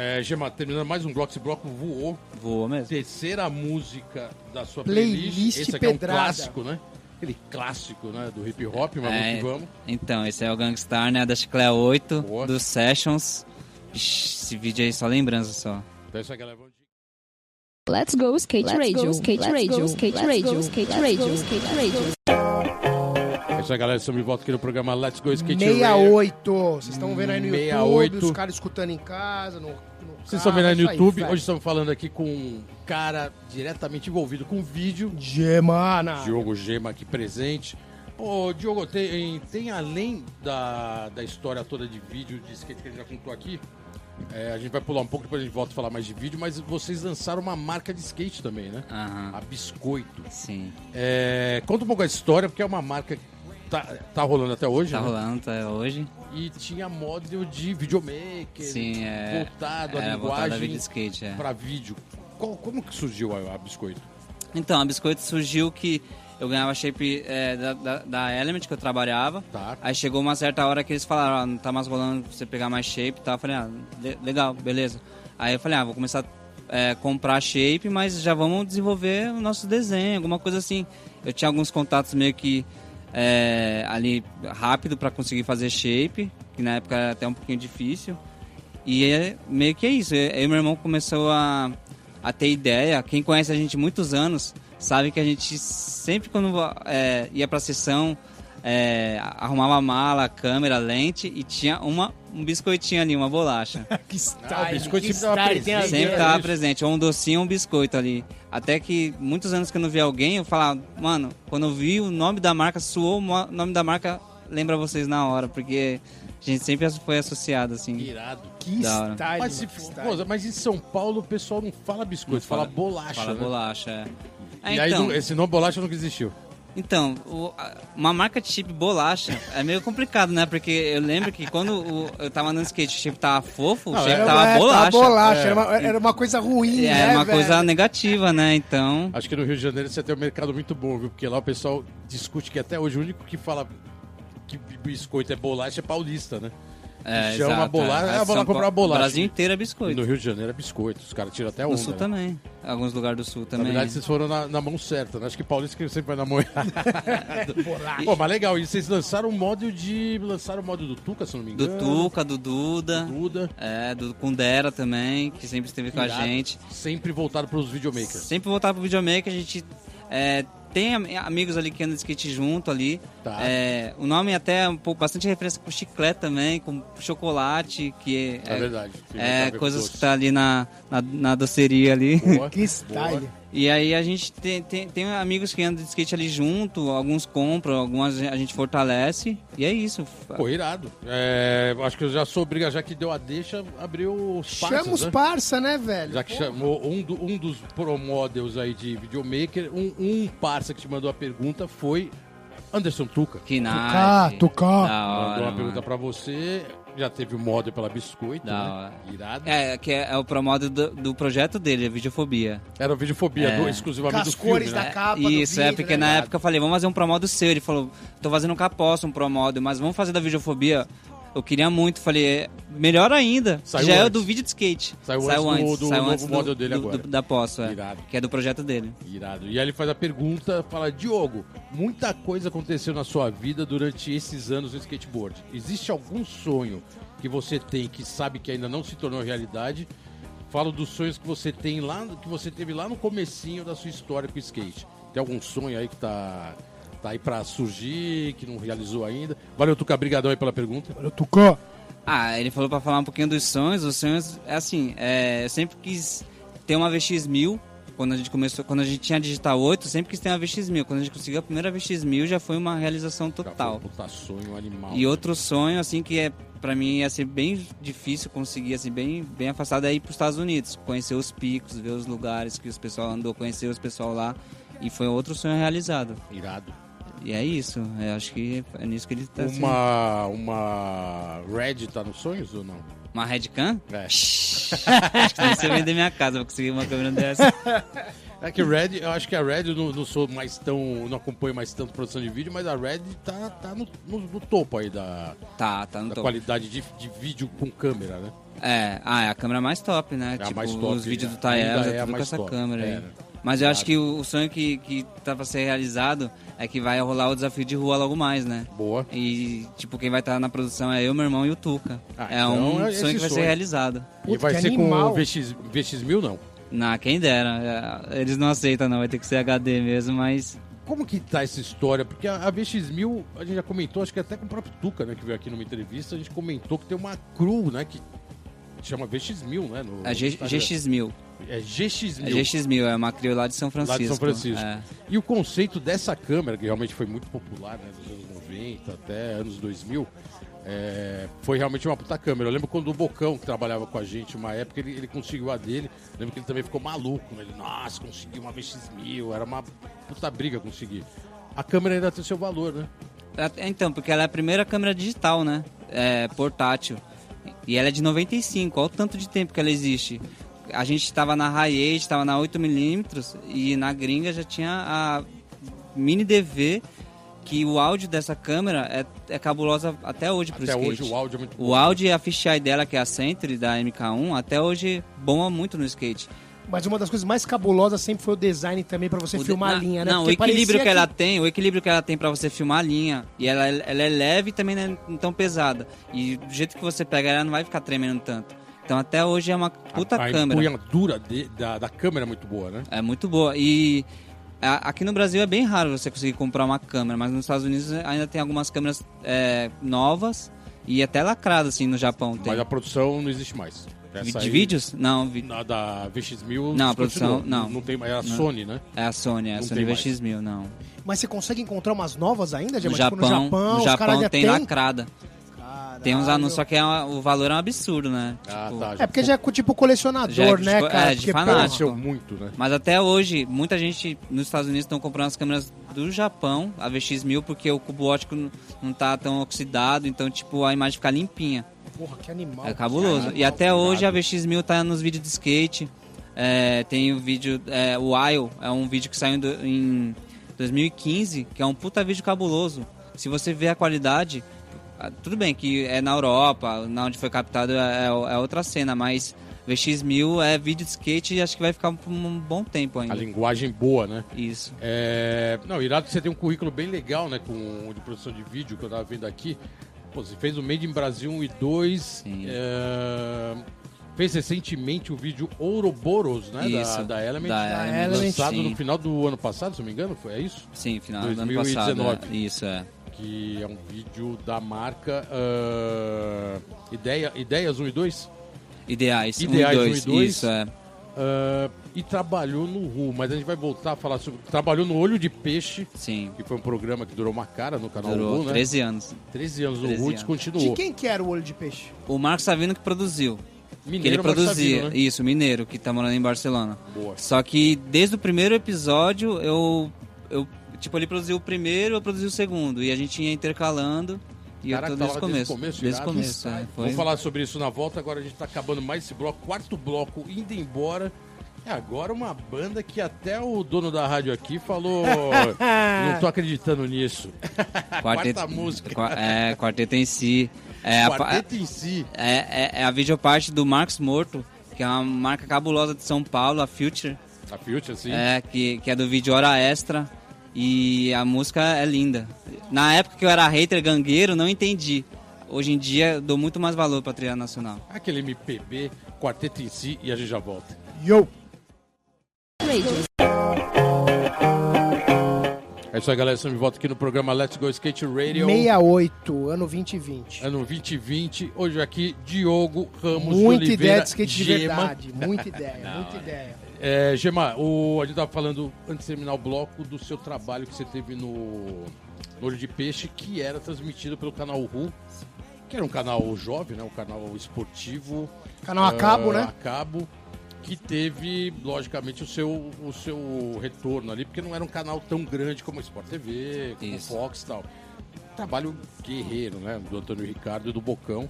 É, Gema, terminando mais um bloco, esse bloco voou. Voou mesmo. Terceira música da sua Playlist playlist. Esse aqui é um pedrada. clássico, né? Aquele clássico, né? Do hip hop, mas É. vamos que vamos. Então, esse é o Gangstar, né? Da Chiclé 8, Boa. dos Sessions. Esse vídeo aí só lembrança só. Então isso aí, galera. Vamos de- Let's go skate Let's radio, go, skate let's radio, go, skate let's radio, go, skate let's radio, skate radio. É isso aí, galera. Estamos de volta aqui no programa Let's Go Skate Radio. 68. Vocês estão vendo aí no 68. YouTube, os caras escutando em casa, no, no Vocês estão vendo aí no é YouTube. velho. Hoje estamos falando aqui com um cara diretamente envolvido com vídeo. Gemana. Diogo Gema aqui presente. Ô, Diogo, tem, tem além da, da história toda de vídeo de skate que a gente já contou aqui, é, a gente vai pular um pouco, depois a gente volta a falar mais de vídeo, mas vocês lançaram uma marca de skate também, né? Aham, A Biscoito. sim. É, conta um pouco a história, porque é uma marca tá, tá rolando até hoje, Tá né? rolando até hoje. E tinha model de videomaker, Sim, é. voltado à a linguagem vídeo skate, é. para vídeo. Qual- como que surgiu a, a Biscoito? Então, a Biscoito surgiu que eu ganhava shape é, da, da, da Element que eu trabalhava. Tá. Aí chegou uma certa hora que eles falaram, ó, não tá mais rolando pra você pegar mais shape e tal. Eu falei, ah, le- legal, beleza. Aí eu falei, ah, vou começar a é, comprar shape, mas já vamos desenvolver o nosso desenho, alguma coisa assim. Eu tinha alguns contatos meio que é, ali rápido para conseguir fazer shape, que na época era até um pouquinho difícil. E é, meio que é isso. Aí meu irmão começou a, a ter ideia. Quem conhece a gente muitos anos sabe que a gente sempre quando é, ia pra sessão, é, arrumava a mala, a câmera, a lente e tinha uma, um biscoitinho ali, uma bolacha. <laughs> que style, Ah, o biscoito que sempre tava style, tem a presente. Sempre ver. tava isso. presente, ou um docinho ou um biscoito ali. Até que muitos anos que eu não vi alguém, eu falava, mano, quando eu vi o nome da marca, suou o nome da marca, lembra vocês na hora, porque a gente sempre foi associado, assim. Irado. Que Da hora. style, Mas, se pô, mas em São Paulo o pessoal não fala biscoito, fala, bolacha. Fala né? bolacha, é. É, E aí então, não- esse nome bolacha nunca existiu. Então, o- uma marca de chip bolacha é meio complicado, né? Porque eu lembro que quando o- eu tava andando de skate, o chip tava fofo, o Não, chip era- tava É, bolacha. bolacha, É. Era, uma, era uma coisa ruim, É, né, uma velho? coisa negativa, né? Então, Acho que no Rio de Janeiro você tem um mercado muito bom, viu? Porque lá o pessoal discute que até hoje o único que fala que biscoito é bolacha é paulista, né? É, chama exato, bolacha, é. ah, vou lá comprar uma bolacha. O Brasil inteiro é biscoito. no Rio de Janeiro é biscoito. Os caras tiram até onda. No sul né? também. Alguns lugares do sul Na também. verdade, vocês foram na, na mão certa, né? Acho que paulista que sempre vai na mão <laughs> errada. <laughs> Pô, mas legal. E vocês lançaram o modo de... Lançaram o modo do Tuca, se não me do engano. Tuca, do Duda, Duda. é, do Kundera também, que sempre esteve com a Irado. gente. Sempre voltado pros videomakers. Sempre voltar pro videomaker, a gente é, tem am- amigos ali que andam de skate junto ali. Tá. É, o nome até é um pouco, bastante referência com chiclete também, com chocolate, que É, é, verdade. É ver com coisas que tá ali na, na, na doceria ali. Boa, Que style. boa. E aí a gente tem, tem, tem amigos que andam de skate ali junto, alguns compram, algumas a gente fortalece, e é isso. Pô, irado. É, acho que eu já sou obrigado, já que deu a deixa, abriu os parças, Chama os né? parça, né, velho? Já que chamou um, do- um dos pro models aí de videomaker, um, um parça que te mandou a pergunta foi Anderson Tuca. Que nice. Tucá. Da Mandou uma mano. pergunta pra você. Já teve o model pela Biscoito, Da né? hora. Irado. É, que é, é o promodo do, do projeto dele, a Videofobia. Era o Videofobia, É. do, Com exclusivamente as do filme, cores né? da capa Isso, é porque né? na época eu falei, vamos fazer um promodo seu. Ele falou, tô fazendo um caposta, um promodo, mas vamos fazer da Videofobia. Eu queria muito, falei, é, melhor ainda. Saiu já é antes. do vídeo de skate. Saiu antes do- do saiu novo antes model dele do, agora. do- da posse, é, Irado. que é do projeto dele. Irado. E aí ele faz a pergunta, fala, Diogo, muita coisa aconteceu na sua vida durante esses anos no skateboard. Existe algum sonho que você tem que sabe que ainda não se tornou realidade? Falo dos sonhos que você tem lá, que você teve lá no comecinho da sua história com o skate. Tem algum sonho aí que tá, tá aí pra surgir, que não realizou ainda? Valeu, Tuca, brigadão aí pela pergunta. O Tucá. Ah, ele falou pra falar um pouquinho dos sonhos. Os sonhos, é assim, é, eu sempre quis ter uma VX1000. Quando a gente começou, quando a gente tinha a Digital 8, eu sempre quis ter uma VX1000. Quando a gente conseguiu a primeira VX1000, já foi uma realização total. Cara, Puta sonho animal. E outro sonho, assim, que é pra mim ia ser bem difícil conseguir, assim, bem, bem afastado, é ir pros Estados Unidos. Conhecer os picos, ver os lugares que os pessoal andou, conhecer os pessoal lá. E foi outro sonho realizado. Irado. E é isso. Eu acho que é nisso que ele tá. Uma, uma Red tá nos sonhos ou não? Uma Redcam? É. acho que eu vender minha casa pra conseguir uma câmera dessa. <laughs> É que Red, eu acho que a Red eu não, não sou mais tão. não acompanho mais tanto produção de vídeo, mas a Red tá, tá no, no- no topo aí da, Tá, tá no da topo. qualidade de, de vídeo com câmera, né? É, ah, é a câmera mais top, né? É a tipo, mais top, os vídeos do ainda Taeros é é a tudo com essa top, câmera é, aí. né? Mas eu acho que o, o sonho que, que tá pra ser realizado é que vai rolar o desafio de rua logo mais, né? Boa. E, tipo, quem vai estar na produção é eu, meu irmão e o Tuca. Ah, é então um é sonho que vai sonho. ser realizado. e Puta, vai que ser animal. com VX, VX1000 não? Na, quem dera. É, Eles não aceitam, não. Vai ter que ser HD mesmo, mas. Como que tá essa história? Porque a, a VX1000, a gente já comentou, acho que até com o próprio Tuca, né, que veio aqui numa entrevista, a gente comentou que tem uma crew, né, que chama VX1000, né? No, É G- no Instagram. GX1000. É GX1000. É GX1000, é uma crio lá de São Francisco. Lá de São Francisco. É. E o conceito dessa câmera, que realmente foi muito popular, né, dos anos 90 até anos 2000, é, foi realmente uma puta câmera. Eu lembro quando o Bocão, que trabalhava com a gente uma época, ele, ele conseguiu a dele. Lembro que ele também ficou maluco, né? Ele, nossa, consegui uma VX1000, era uma puta briga conseguir. A câmera ainda tem seu valor, né? É, Então, porque ela é a primeira câmera digital, né? É, portátil. E ela é de 95, olha o tanto de tempo que ela existe. A gente estava na Hi-8, estava na 8mm e na gringa já tinha a Mini DV, que o áudio dessa câmera é, é cabulosa até hoje pro Até skate. hoje o áudio é muito O bom. áudio e a fisheye dela, que é a Century da MK1, até hoje bomba muito no skate. Mas uma das coisas mais cabulosas sempre foi o design também pra você O de- filmar na- a linha, né? Não, o Porque equilíbrio parecia que ela tem, o equilíbrio que ela tem pra você filmar a linha. E ela, ela é leve e também não é tão pesada. E do jeito que você pega ela não vai ficar tremendo tanto. Então até hoje é uma puta a, a câmera. empunhadura de- da, da câmera é muito boa, né? É muito boa. E A- Aqui no Brasil é bem raro você conseguir comprar uma câmera, mas nos Estados Unidos ainda tem algumas câmeras é, novas e até lacradas, assim, no Japão tem. Mas a produção não existe mais. Essa De aí- vídeos? Não, vi- Na da VX1000 Não, a produção- não. Não tem mais. É a Não. Sony, né? é a Sony, é a Não Sony tem mais. VX1000, não. Mas você consegue encontrar umas novas ainda, No Gemma? Japão, tipo, no Japão, no os Japão ainda tem têm? Lacrada. Tem uns Caralho. anúncios, só que é uma- o valor é um absurdo, né? Ah, Tipo, tá. É porque já é tipo colecionador, Já é né, tipo- cara? é, de fanático. muito, né? Mas até hoje, muita gente nos Estados Unidos estão comprando as câmeras do Japão, a VX1000, porque o cubo óptico n- não tá tão oxidado, então, tipo, a imagem fica limpinha. Porra, que animal. É cabuloso. Caralho. E até hoje a VX1000 tá nos vídeos de skate. É, tem o vídeo, é, o Isle, é um vídeo que saiu em do- em 2015, que é um puta vídeo cabuloso. Se você ver a qualidade, tudo bem que é na Europa, na onde foi captado é, é outra cena, mas VX1000 é vídeo de skate e acho que vai ficar por um bom tempo A ainda. linguagem boa, né? Isso. É... Não, irado que você tem um currículo bem legal, né? Com... De produção de vídeo que eu tava vendo aqui. Pô, você fez o Made in Brasil 1 e 2. Sim. é, Fez recentemente o vídeo Ouroboros, né? Da, Isso, da Element. da Element, lançado sim. no final do ano passado, se não me engano, foi é isso? Sim, final do ano passado. 2019. é. Isso, é. Que é um vídeo da marca ah, Ideia... Ideias 1 e 2. Ideais. Ideais um um e e dois. dois. Isso, é. ah, e trabalhou no RU, mas a gente vai voltar a falar sobre. Trabalhou no Olho de Peixe, Sim. que foi um programa que durou uma cara no canal Durou RU, né? 13 anos. 13 anos no 13 RU anos. descontinuou. De quem que era o olho de peixe? O Marcos Savino que produziu. que ele Mineiro, produzia. Savino, né? Isso, mineiro, que tá morando em Barcelona. Boa. Só que desde o primeiro episódio, eu. eu tipo, ele produziu o primeiro, eu produzi o segundo. E a gente ia intercalando. E Caraca, eu tô desde o desde começo. Desde o irado. começo, é, foi. Vamos falar sobre isso na volta. Agora a gente tá acabando mais esse bloco. Quarto bloco, indo embora. É agora uma banda que até o dono da rádio aqui falou. <laughs> não tô acreditando nisso. Quarta música. É, quarteto em si. É a, Quarteto em si. é, é, é a videoparte do Marcos Morto, que é uma marca cabulosa de São Paulo, a Future. A Future, assim. É, que, que é do vídeo Hora Extra. E a música é linda. Na época que eu era hater gangueiro, não entendi. Hoje em dia, dou muito mais valor pra trilha nacional. Aquele MPB, quarteto em si e a gente já volta. Yo! É isso aí, galera. Estamos de volta aqui no programa Let's Go Skate Radio. 68, ano 2020. Ano 2020. Hoje aqui, Diogo Ramos de Muita Oliveira. ideia de skate de Gema. verdade. Muita <laughs> ideia, muita ideia. É, Gema, o, a gente tava falando, antes de terminar o bloco, do seu trabalho que você teve no, no Olho de Peixe, que era transmitido pelo canal RU, que era um canal jovem, né? Um canal esportivo. Canal a cabo, ah, né? A cabo, que teve, logicamente, o seu, o seu retorno ali, porque não era um canal tão grande como o Sport TV, como o Isso. Fox e tal. Trabalho guerreiro, né? Do Antônio Ricardo e do Bocão,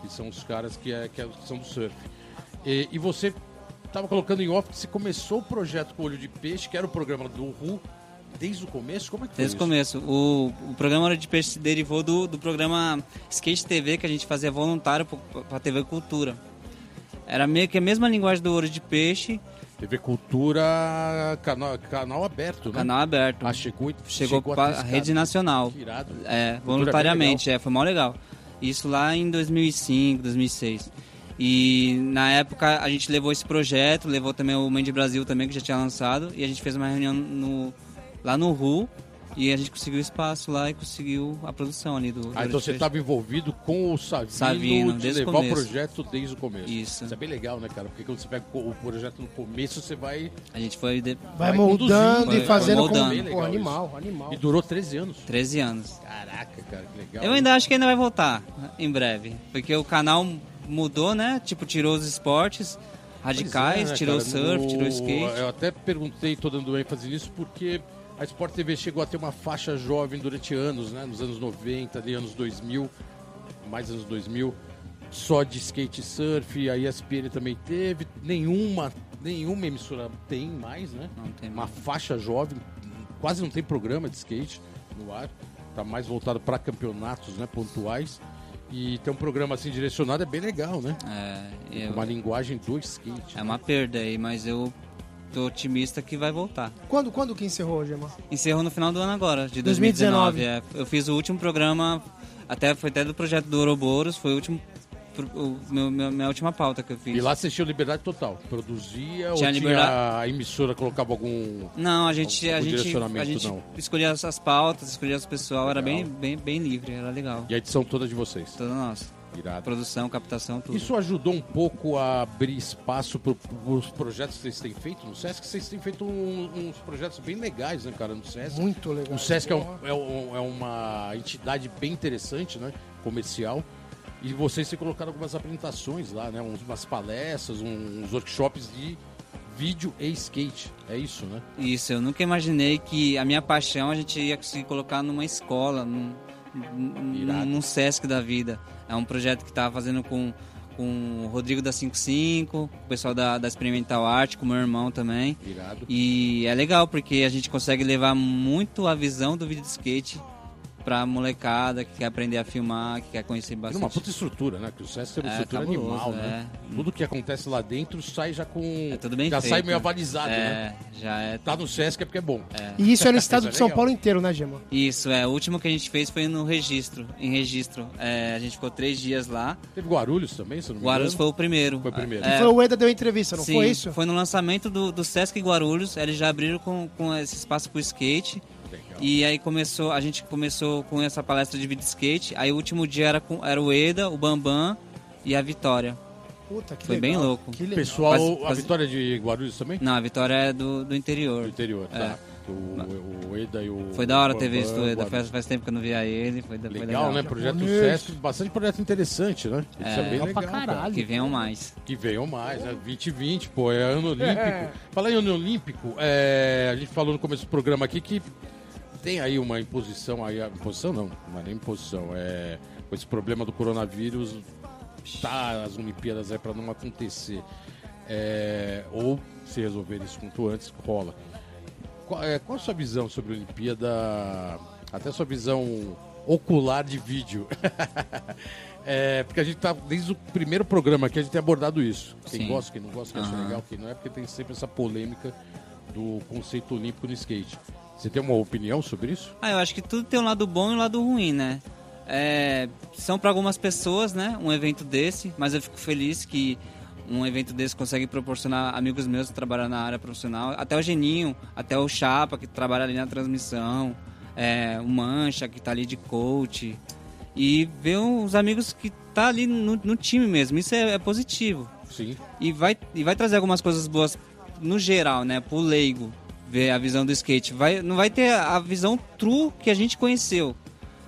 que são os caras que, é, que é- que são do surf. E, e você estava colocando em off que você começou o projeto com Olho de Peixe, que era o programa do RU, desde o começo? Como é que foi Desde o isso? começo. O, o programa Hora de Peixe se derivou do, do programa Skate TV que a gente fazia voluntário para TV Cultura. Era meio que a mesma linguagem do Ouro de Peixe, TV Cultura, canal, canal aberto, né? canal aberto. Ah, chegou, e- Chegou, a rede nacional. Que irado. É, Cultura voluntariamente, é, foi mó legal. Isso lá em 2005, 2006. E na época a gente levou esse projeto, levou também o Mãe de Brasil também, que já tinha lançado, e a gente fez uma reunião no, lá no RU, e a gente conseguiu espaço lá e conseguiu a produção ali do. do Ah, então você estava envolvido com o Savino, Savino, de desde o levar o começo. projeto desde o começo. Isso. Isso é bem legal, né, cara? Porque quando você pega o projeto no começo, você vai... A gente foi de Vai, Vai moldando e né? fazendo moldando. com... Legal animal, animal. E durou 13 anos. 13 anos. Caraca, cara, que legal. Eu ainda acho que ainda vai voltar em breve, porque o canal mudou, né? Tipo, tirou os esportes radicais, é, né, tirou o cara? surf, No- tirou o skate. Eu até perguntei, tô dando ênfase nisso, porque a Sport TV chegou a ter uma faixa jovem durante anos, né? Nos anos 90, ali, anos 2000, mais anos 2000, só de skate e surf. A ESPN também teve. Nenhuma, nenhuma emissora tem mais, né? Não tem Uma mais. faixa jovem, quase não tem programa de skate no ar. Tá mais voltado para campeonatos, né? Pontuais. E ter um programa assim direcionado é bem legal, né? É, eu- Uma linguagem do skate. é uma perda aí, mas eu tô otimista que vai voltar. Quando, quando que encerrou, Gemma? Encerrou no final do ano agora, de 2019. 2019. é. Eu fiz o último programa, até foi até do projeto do Ouroboros, foi o último o meu, minha última pauta que eu fiz. E lá você tinha liberdade total. Produzia ou Tinha tinha liberdade- a emissora colocava algum. Não, a gente, a gente, a gente não. escolhia as as pautas, escolhia os pessoal, era Legal. bem, bem, bem livre, era legal. E a edição toda de vocês. Toda nossa. Irado. Produção, captação, tudo. Isso ajudou um pouco a abrir espaço para os projetos que vocês têm feito no Sesc? Vocês têm feito um- uns projetos bem legais, né, cara, no Sesc. Muito legal. O Sesc é, um- é um- é uma entidade bem interessante, né? Comercial. E vocês têm colocado algumas apresentações lá, né? Umas palestras, uns workshops de vídeo e skate. É isso, né? Isso, eu nunca imaginei que a minha paixão a gente ia conseguir colocar numa escola, num, num, num Sesc da vida. É um projeto que estava fazendo com, com o Rodrigo da 55, o pessoal da, da Experimental Art, com o meu irmão também. Irado. E é legal porque a gente consegue levar muito a visão do vídeo de skate pra molecada que quer aprender a filmar, que quer conhecer E bastante. puta estrutura, né? Que o Sesc tem uma É, estrutura cabuloso, animal, né? é. Tudo que acontece lá dentro sai já com. É tudo bem já feito. sai meio avalizado, né? É, já é. Tá no Sesc é porque é bom. E isso é no estado <laughs> Isso é de São. Paulo inteiro, né, Gema? Isso, é. O último que a gente fez foi no registro, em registro. É, a gente ficou três dias lá. Teve Guarulhos também, se não me Guarulhos foi o primeiro. Foi o primeiro. É, Foi o Eda deu entrevista, não sim, foi isso? Foi no lançamento do, do Sesc Guarulhos. Eles já abriram com, com esse espaço pro skate. Legal. E aí começou, a gente começou com essa palestra de vídeo skate. Aí o último dia era, com, era o Eda, o Bambam e a Vitória. Puta, que Foi legal. bem louco. Que legal. Pessoal, Quase- a vitória de Guarulhos também? Não, a Vitória é do, do interior. Do interior, É. tá. O, o Eda e o. Foi da hora ter visto o Eda. Faz, faz tempo que eu não via ele. Foi, foi Legal, legal, né? Projeto Japonês. Sesc, bastante projeto interessante, né? Isso é, bem legal caralho. Que venham mais. Que venham mais, né? 2020, pô, é ano olímpico. Falar em ano olímpico, é, a gente falou no começo do programa aqui que tem aí uma imposição aí, imposição não, não é nem imposição, é com esse problema do coronavírus, tá as Olimpíadas é para não acontecer. É, ou se resolver isso quanto antes, rola. Qual, é, qual a sua visão sobre a Olimpíada, até a sua visão ocular de vídeo? <laughs> É, porque a gente tá, desde o primeiro programa aqui, a gente tem abordado isso. Quem Sim. gosta, quem não gosta, quem acha Aham. legal, quem não é, porque tem sempre essa polêmica do conceito olímpico no skate. Você tem uma opinião sobre isso? Ah, eu acho que tudo tem um lado bom e um lado ruim, né? É, são para algumas pessoas, né? Um evento desse, mas eu fico feliz que um evento desse consegue proporcionar amigos meus que trabalham na área profissional, até o Geninho, até o Chapa, que trabalha ali na transmissão, é, o Mancha, que tá ali de coach, e ver os amigos que tá ali no, no time mesmo. Isso é, é positivo Sim. e vai, e vai trazer algumas coisas boas no geral, né? Pro leigo ver a visão do skate. Vai, não vai ter a visão true que a gente conheceu.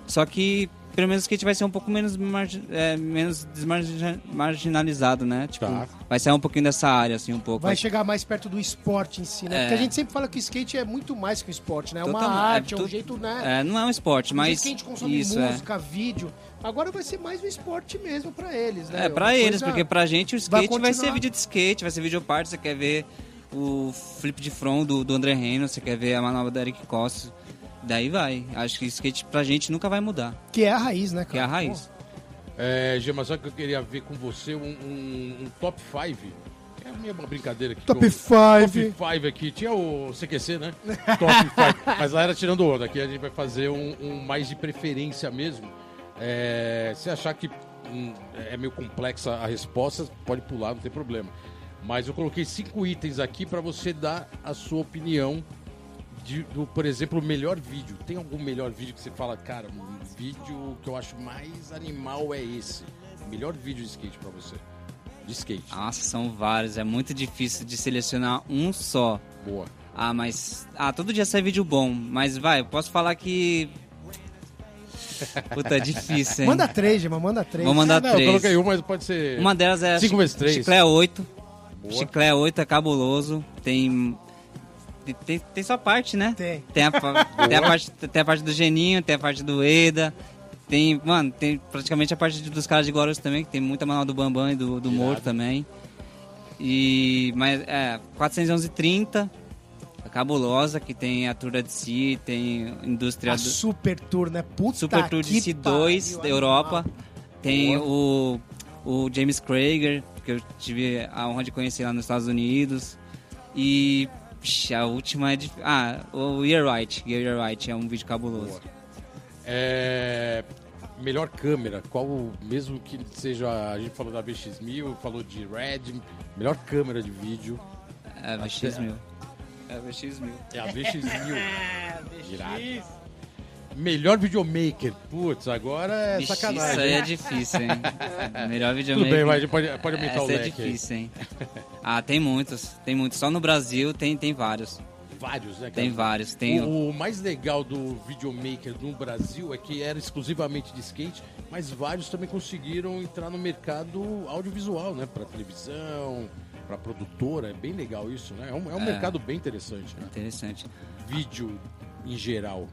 Só que pelo menos o skate vai ser um pouco menos, margi- é, menos desmargi- marginalizado, né? Tipo, Tá. vai sair um pouquinho dessa área, assim, um pouco. Vai chegar mais perto do esporte em si, né? É. Porque a gente sempre fala que o skate é muito mais que o esporte, né? É uma Totalmente. arte, é, É um jeito, né? É, não é um esporte, mas jeito que a gente consome isso é. música, vídeo. Agora vai ser mais um esporte mesmo pra eles, né? É, pra Uma eles, porque pra gente o vai skate vai, ser continuar. vídeo de skate, vai ser vídeo parte, você quer ver o flip de front do, do André Reynolds, você quer ver a manobra do Eric Costa. Daí vai. Acho que skate pra gente nunca vai mudar, Que é a raiz, né, cara? que é a raiz. É, Gema, só que eu queria ver com você um, um- um top 5. É meio uma brincadeira aqui. Top que eu- 5. Top 5 aqui. Tinha o CQC, né? <laughs> Top 5. Mas lá era tirando onda. Aqui a gente vai fazer um, um mais de preferência mesmo. É, se achar que hum, é meio complexa a resposta, pode pular, não tem problema. Mas eu coloquei cinco itens aqui para você dar a sua opinião de- do, por exemplo, o melhor vídeo. Tem algum melhor vídeo que você fala, cara, um vídeo que eu acho mais animal é esse? Melhor vídeo de skate para você? De skate. Nossa, são vários, é muito difícil de selecionar um só. Boa. Ah, mas. Ah, todo dia sai vídeo bom, mas vai, eu posso falar que. Puta, é difícil, hein? Manda três, Gema, manda três. Vou mandar não, eu três. coloquei um, mas pode ser. Uma delas é Cinco vezes três. Chiclé 8. Boa. Chiclé 8 é cabuloso. Tem. Tem, tem, sua parte, né? Tem. Tem a, <laughs> tem, a parte, tem a parte do Geninho, tem a parte do Eda. Tem, mano, tem praticamente a parte dos caras de Guarulhos também, que tem muita manual do Bambam e do, do. Moro também. E. Mas é, 411,30. A cabulosa, que tem a Tour de Si, tem Indústria A do. Super Tour, né? Puta Super Tour de C2 pariu, da Europa. Tem o, o James Krager, que eu tive a honra de conhecer lá nos Estados Unidos. E psh, a última é de. Ah, o Year Right. Year Right é um vídeo cabuloso. É, melhor câmera, qual, mesmo que seja, a gente falou da VX1000, falou de Red, melhor câmera de vídeo É a VX1000. É a VX1000. é a VX1000. <laughs> Irado. Melhor videomaker, putz, agora é Vixe, sacanagem. Isso aí é difícil, hein? <laughs> Melhor Tudo videomaker. bem, mas pode, pode aumentar Essa o é leque. aí. difícil, hein? <laughs> Ah, tem muitos. Tem muitos. Só no Brasil tem, tem vários. Vários, né, cara? Tem vários. Tem o... O, o mais legal do videomaker no Brasil é que era exclusivamente de skate, mas vários também conseguiram entrar no mercado audiovisual, né? Pra televisão, pra produtora. É bem legal isso, né? É um, é um É. mercado bem interessante, né? Interessante. Vídeo em geral,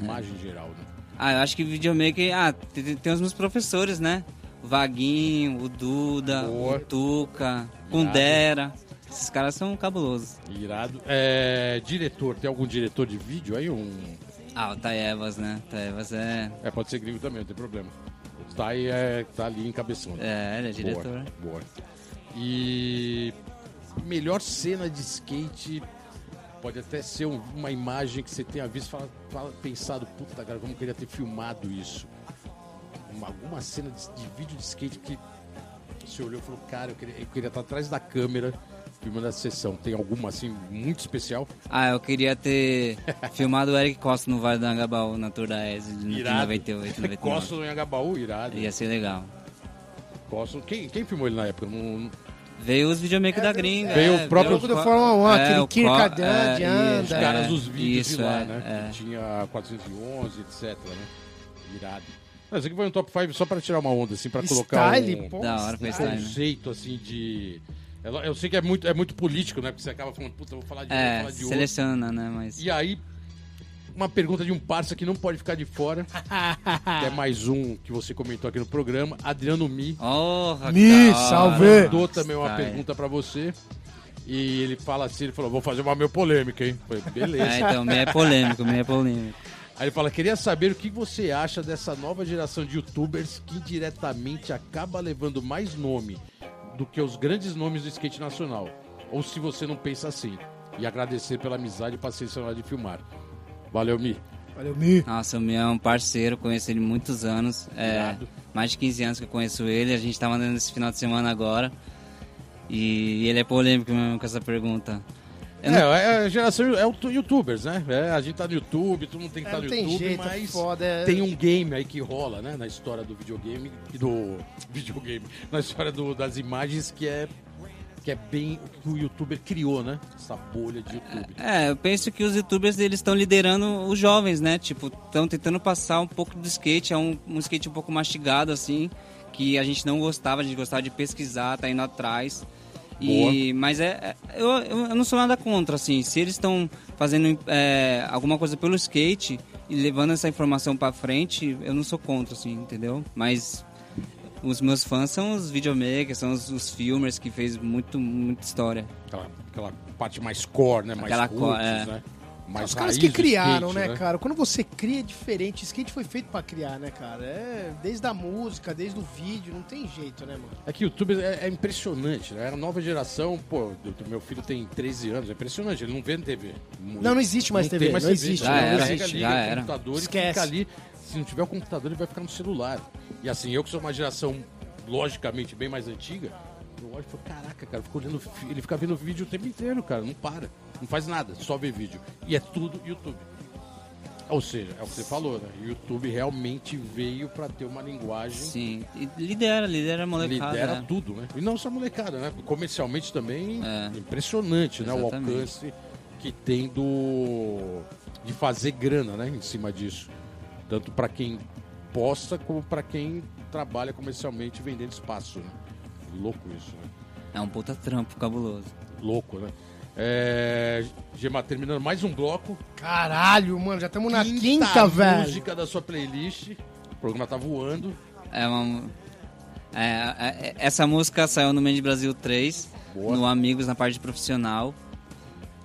imagem em geral, né? Ah, eu acho que videomaker... Ah, tem, tem os meus professores, né? O Vaguinho, o Duda, Boa. o Tuca, Kundera. Esses caras são cabulosos. Irado. É, diretor, tem algum diretor de vídeo aí? Um... Ah, o Taevas, né? Taevas é... É, pode ser gringo também, não tem problema. O Tai é, tá ali encabeçando. É, ele é diretor. Boa, boa. E melhor cena de skate pode até ser um- uma imagem que você tenha visto e fala, fala- pensado, puta cara, como eu queria ter filmado isso. Uma- alguma cena de, de vídeo de skate que você olhou e falou, cara, eu queria, eu queria estar atrás da câmera filmando essa sessão. Tem alguma assim muito especial? Ah, eu queria ter filmado o Eric Costa no Vale do Angabaú, na Tour da ESE, de Irado. 98, 99. Costa no Anhangabaú, irado. Ia ser legal. Costa, quem, quem filmou ele na época? Não- Veio os videomakers da gringa. Veio é, o próprio jogo do Co- Fórmula 1, aquele o Kirk é, anda. os isso, caras é, dos vídeos isso, de lá, é, né? é. Que tinha 411, etc, né? Irado. Mas aqui foi um top 5 só pra tirar uma onda, assim, pra colocar um pô. Da hora foi um style, né? conceito, assim, de... Eu sei que é muito, é muito político, né? Porque você acaba falando, puta, vou falar de um, vou É, falar de outro. seleciona, né? Mas. E aí, uma pergunta de um parça que não pode ficar de fora, <laughs> que é mais um que você comentou aqui no programa, Adriano Mi. Oh, Mi, salve! Mandou também uma Style. pergunta pra você. E ele fala assim, ele falou, vou fazer uma meio polêmica, hein? Falei, beleza. É, então, meio é polêmico, meio é polêmico. Aí ele fala, queria saber o que você acha dessa nova geração de youtubers que indiretamente acaba levando mais nome do que os grandes nomes do skate nacional. Ou se você não pensa assim. E agradecer pela amizade e paciência na hora de filmar. Valeu, Mi. Valeu, Mi. Nossa, o meu é um parceiro, conheço ele há muitos anos. É, mais de 15 anos que eu conheço ele. A gente tava andando esse final de semana agora. E ele é polêmico mesmo com essa pergunta. Eu não- É, é a geração é o tu- youtubers, né? É, a gente tá no YouTube, todo mundo tem que É, estar não no tem YouTube, jeito, é mas foda. é- tem um game aí que rola, né? Na história do videogame e do <laughs> videogame, na história do- das imagens que é que é bem o que o youtuber criou, né? Essa bolha de YouTube. É, eu penso que os youtubers eles estão liderando os jovens, né? Tipo, estão tentando passar um pouco do skate, é um, um skate um pouco mastigado assim, que a gente não gostava, a gente gostava de pesquisar, tá indo atrás. E, mas é, é- eu, eu não sou nada contra, assim, se eles estão fazendo é, alguma coisa pelo skate e levando essa informação pra frente, eu não sou contra, assim, entendeu? Mas os meus fãs são os videomakers, são os, os filmers que fez muito, muita história. Aquela, aquela parte mais core, né? Mais Aquela roots, core, é. né? Mais Os caras que criaram, skate, né, cara? Quando você cria é diferente, skate foi feito pra criar, né, cara? É desde a música, desde o vídeo, não tem jeito, né, mano? É que o YouTube é, é impressionante, né? A nova geração, pô, do- meu filho tem 13 anos, é impressionante, ele não vê TV. Muito. Não, não existe mais TV, tem mais não TV, existe, Já né? era, liga já era. computador Esquece. e fica ali. Se não tiver o computador, ele vai ficar no celular. E assim, eu que sou uma geração, logicamente, bem mais antiga, eu olho e falo, caraca, cara, olhando, ele fica vendo vídeo o tempo inteiro, cara, não para. Não faz nada, só vê vídeo. E é tudo YouTube. Ou seja, é o que você falou, né? YouTube realmente veio pra ter uma linguagem Sim, e lidera, lidera a molecada. lidera né? tudo, né? E não só a molecada, né? Comercialmente também É. impressionante, né? O Exatamente. alcance que tem do de fazer grana, né? Em cima disso, tanto para quem posta como para quem trabalha comercialmente vendendo espaço, né? Louco isso, né? É um puta trampo cabuloso. Louco, né? É... Gema, terminando mais um bloco. Caralho, mano, já estamos na quinta, velho. música da sua playlist. O programa tá voando. É uma. é, é, essa música saiu no Mente Brasil 3, Boa. no Amigos na parte profissional.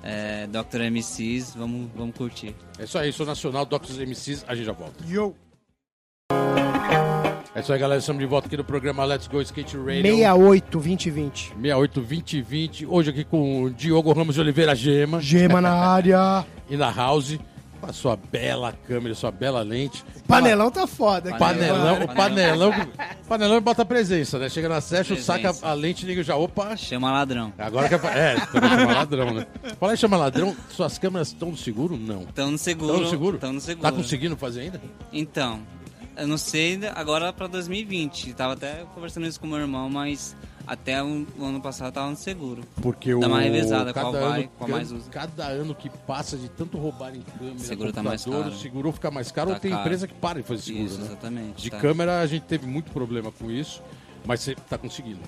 É, Dr. MCs, vamos, vamos curtir. É isso aí, sou nacional, Doctors MCs, a gente já volta. Yo. É isso aí, galera. Estamos de volta aqui no programa Let's Go Skate Radio. 68 2020. 68 2020. Hoje aqui com o Diogo Ramos de Oliveira Gema Gema na área. <laughs> e na House. Com a sua bela câmera, sua bela lente. Panelão tá foda. aqui. Panelão, o Panelão. <laughs> panelão, panelão bota presença, né? Chega na session, Presença. saca a lente, liga já. Opa, Chama ladrão. agora que é. É, <laughs> também chama ladrão, né? Fala aí, chama ladrão. Suas câmeras estão no seguro? Não. Estão no seguro. Estão no seguro? Estão no seguro. Tá conseguindo fazer ainda? Então, eu não sei ainda- agora pra 2020. Tava até conversando isso com meu irmão, mas até o, o ano passado tava no seguro. Porque Dá o. uma revezada, cada qual vai, ano, qual mais usa. Cada ano que passa de tanto roubar em câmera, Seguro tá mais caro. o seguro fica mais caro Tá ou tem caro. empresa que para de fazer seguro, isso, né? exatamente. De tá. câmera a gente teve muito problema com isso, mas você tá conseguindo.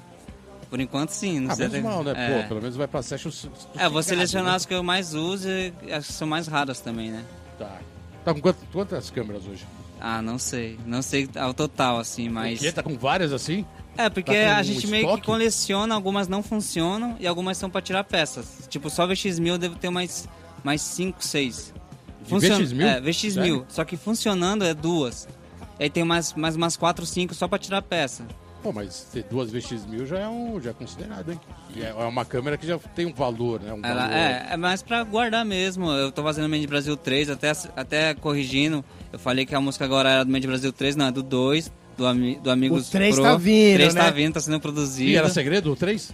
Por enquanto sim, não Ah, menos até- mal, né? É. Pô, pelo menos vai pra session. É, vou selecionar né? as que eu mais uso e as que são mais raras também, né? Tá. Tá com quantas, quantas câmeras hoje? Ah, não sei. Não sei ao total, assim, mas. O quê? Tá com várias assim? É, porque Tá a um gente meio estoque? que coleciona, algumas não funcionam e algumas são pra tirar peças. Tipo, só VX1000 eu devo ter mais, mais 5, 6. De VX1000? É, VX1000. Sério? Só que funcionando é duas. Aí tem mais, mais umas 4, 5 só pra tirar peça. Pô, mas ter duas VX1000 já é, um, já é considerado, hein? E é é uma câmera que já tem um valor, né? Um Ela, valor. é, é mais pra guardar mesmo. Eu tô fazendo Made Brasil 3, até, até corrigindo. Eu falei que a música agora era do Made Brasil 3, não, é do 2, do, ami, do Amigos O 3 Pro. tá vindo, 3 tá né? vindo, tá sendo produzido. E era segredo o 3?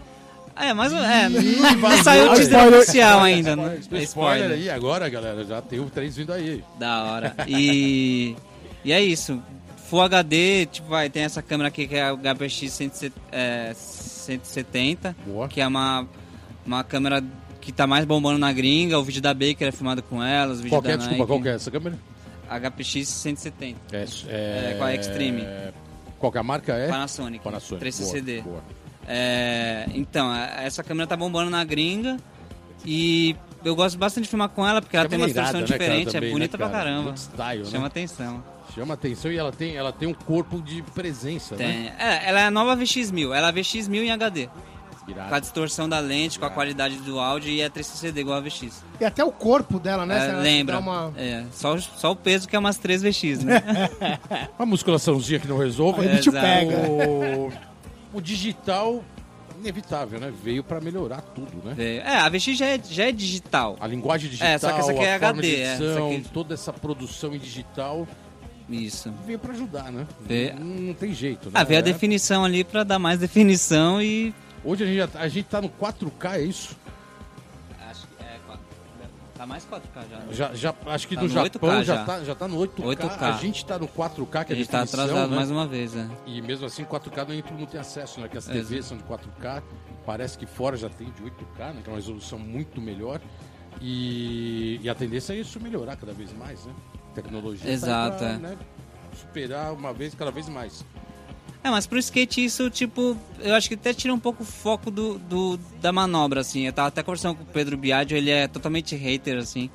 É, mas é, não saiu o teaser oficial ainda, né? Spoiler, spoiler aí agora, galera. Já tem o 3 vindo aí. Da hora. E, e é isso. Full HD, tipo, vai, tem essa câmera aqui que é o HPX 170, é, 170 Boa. que é uma, uma câmera que tá mais bombando na gringa. O vídeo da Baker é filmado com ela, os vídeos Qual da é? Desculpa, Nike. qual que é essa câmera? HPX 170, É, É, com a Extreme. Qual que a marca é? Panasonic, Panasonic. 3CCD. Boa, boa. É, então, essa câmera tá bombando na gringa e eu gosto bastante de filmar com ela porque ela tem uma situação né, cara, diferente, também, é bonita né, pra cara? caramba. Style, Chama né? atenção. Chama atenção e ela tem, ela tem um corpo de presença, né? Tem. É, ela é a nova VX1000. Ela é VX1000 em HD. Irado. Com a distorção da lente, com a qualidade do áudio e é 3CCD igual a VX. E até o corpo dela, né? É, lembra. Uma... É, só, o- só o peso que é umas 3 VX, né? <laughs> Uma musculaçãozinha que não resolva. Aí o pega. <laughs> O, o digital, inevitável, né? Veio pra melhorar tudo, né? é, a VX já é, já é digital. A linguagem digital, É, só que essa aqui é a forma HD, de é, edição, essa aqui- toda essa produção em digital Isso. veio pra ajudar, né? Vê- Não, não tem jeito, né? Ah, veio a É. definição ali pra dar mais definição e. Hoje a gente, já- a gente tá no 4K, é isso? Acho que é. Tá mais 4K já. né? Já, já, acho que Tá no no Japão 8K já, já. tá, já tá no 8K. 8K. A gente tá no 4K, que é A a gente tá atrasado né? mais uma vez, né? E mesmo assim, 4K nem todo mundo tem acesso, né? Que as. TVs são de 4K. Parece que fora já tem de 8K, né? Que é uma resolução muito melhor. E, e a tendência é isso melhorar cada vez mais, né? Tecnologia. tá Exato, pra, é. né, superar uma vez, cada vez mais. É, mas pro skate isso, tipo, eu acho que até tira um pouco o foco do, do- da manobra, assim. Eu tava até conversando com o Pedro Biagio, ele é totalmente hater, assim,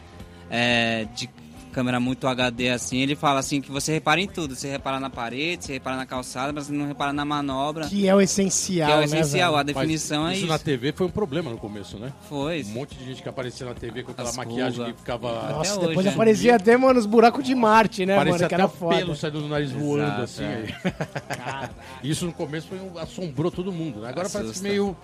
é, de câmera muito HD, assim. Ele fala, assim, que você repara em tudo. Você repara na parede, você repara na calçada, mas você não repara na manobra, que, Que é o essencial, é o né, essencial. velho? a definição Mas é isso isso. na TV foi um problema no começo, né? Foi. Um monte de gente que aparecia na TV com aquela As maquiagem rugas. que ficava. Nossa, Até depois hoje, né? aparecia até, mano, os buracos de Marte, né, Parecia mano? Que até era o foda. pelo saindo do nariz voando, Exato, assim. é. aí. <laughs> Isso no começo foi um- assombrou todo mundo, né? Agora parece que Assusta. meio.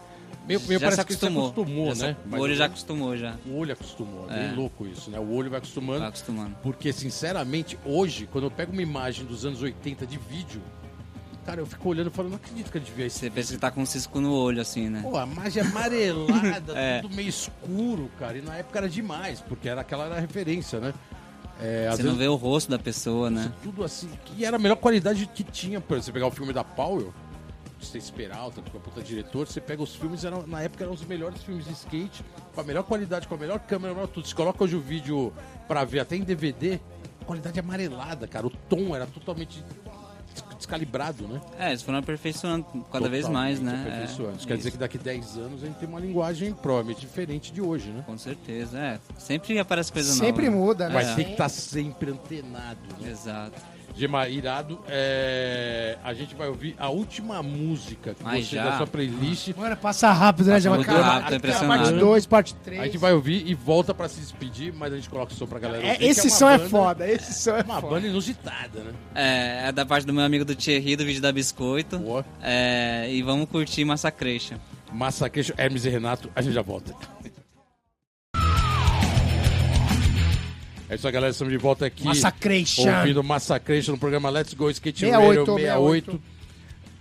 Meio, meio já parece se que acostumou. se acostumou, Já né? se- o olho já acostumou, já. O olho acostumou. É É. bem louco isso, né? O olho vai acostumando. Tá acostumando. Porque, sinceramente, hoje, quando eu pego uma imagem dos anos 80 de vídeo, cara, eu fico olhando e falo, não acredito que a gente viu esse. Você pensa que tá com um cisco no olho, assim, né? Pô, a imagem amarelada, <laughs> É. tudo meio escuro, cara. E na época era demais, porque era aquela era a referência, né? É, Você vezes não vê o rosto da pessoa, né? tudo assim, que era a melhor qualidade que tinha. Por exemplo, você pegar o filme da Powell, Stacy Peralta, que é o puta diretor, você pega os filmes, eram, na época eram os melhores filmes de skate, com a melhor qualidade, com a melhor câmera, melhor tudo. Você coloca hoje o vídeo pra ver até em DVD, qualidade amarelada, cara. O tom era totalmente des- descalibrado, né? É, eles foram aperfeiçoando cada vez mais, Totalmente né? aperfeiçoando. Isso É, quer dizer isso. que daqui 10 anos a gente tem uma linguagem provavelmente diferente de hoje, né? Com certeza, é. Sempre aparece coisa nova. Sempre né? muda, né? Vai É. ter que estar sempre antenado, né? Exato. Gema, irado. É, A gente vai ouvir a última música que Ai, você já? da sua playlist. Mano, passa rápido, né, Passa Jama? muito Cara, rápido, a impressionado. parte 2, parte 3. A gente vai ouvir e volta pra se despedir, mas a gente coloca o som pra galera. É, ouvir, que esse uma som é banda- foda, esse som é Uma foda. banda inusitada, né? É, é da parte do meu amigo do Thierry, do vídeo da Biscoito. Boa. É, e vamos curtir Massacration. Massacration, Hermes e Renato, a gente já volta. É isso aí, galera. Estamos de volta aqui. Massacration. Ouvindo Massacration no programa Let's Go Skate 68, Radio 68.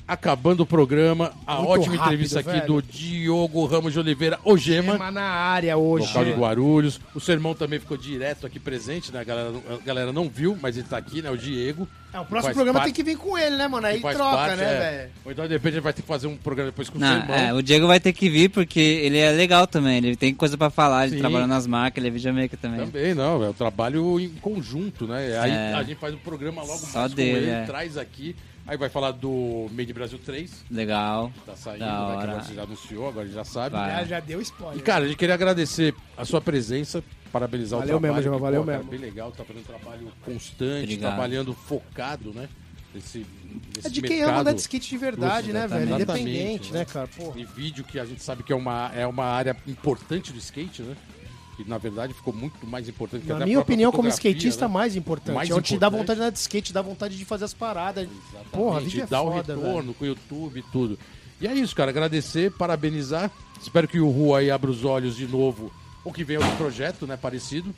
Acabando o programa, a Muito ótima rápido, entrevista aqui velho. do Diogo Ramos de Oliveira, o Gema. Gema na área hoje. Local de Guarulhos. O seu irmão também ficou direto aqui presente, né? A galera, a galera não viu, mas ele tá aqui, né? O Diego. É, o próximo programa parte- tem que vir com ele, né, mano? Aí troca, parte, né, é. velho? Ou então, de repente, gente vai ter que fazer um programa depois com o Não, seu irmão. é, o Diego vai ter que vir porque ele é legal também. Ele tem coisa pra falar, ele Sim. trabalha nas marcas, ele é videomaker também. Também, não, é o trabalho em conjunto, né? Aí É. a gente faz o programa logo Só mais dele, com ele, é. traz aqui. Aí vai falar do Made Brasil 3, Legal. que tá saindo, Da né? Hora. você já anunciou, agora ele já sabe. Já, já deu spoiler. E, cara, a gente queria agradecer a sua presença, parabenizar Valeu o trabalho. mesmo, que, valeu pô, cara, mesmo. bem legal, tá fazendo um trabalho constante, Obrigado. trabalhando focado, né? Nesse, nesse é de quem ama andar de skate de verdade, né, velho? Independente, né? né, cara? Porra. E vídeo que a gente sabe que é uma, é uma área importante do skate, né? E na verdade ficou muito mais importante que Na a minha opinião, como skatista, né? mais importante. Mais é onde te dá importante. vontade de andar de skate, dá vontade de fazer as paradas. Exatamente, Porra, vídeo é dá o foda, retorno com o YouTube e tudo. E é isso, cara. Agradecer, parabenizar. Espero que o Rua aí abra os olhos de novo. Ou que venha outro projeto, né? Parecido.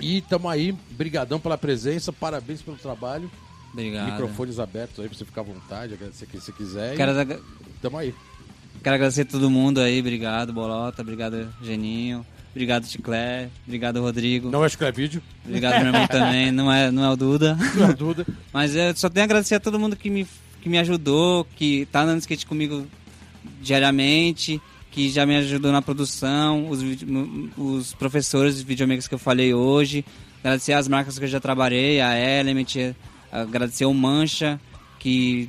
E tamo aí. Brigadão pela presença. Parabéns pelo trabalho. Obrigado. Microfones abertos aí pra você ficar à vontade. Agradecer quem você quiser. Quero, E tamo aí. quero agradecer todo mundo aí. Obrigado, Bolota. Obrigado, Geninho. Obrigado, Ticlé. Obrigado, Rodrigo. Não acho que é vídeo. Obrigado, meu irmão também. <laughs> Não é, não é o Duda. Não há dúvida. <laughs> Mas eu só tenho a agradecer a todo mundo que me, que me ajudou, que tá andando skate comigo diariamente, que já me ajudou na produção, os, os professores de videomakers que eu falei hoje. Agradecer as marcas que eu já trabalhei, a Element, agradecer o Mancha, que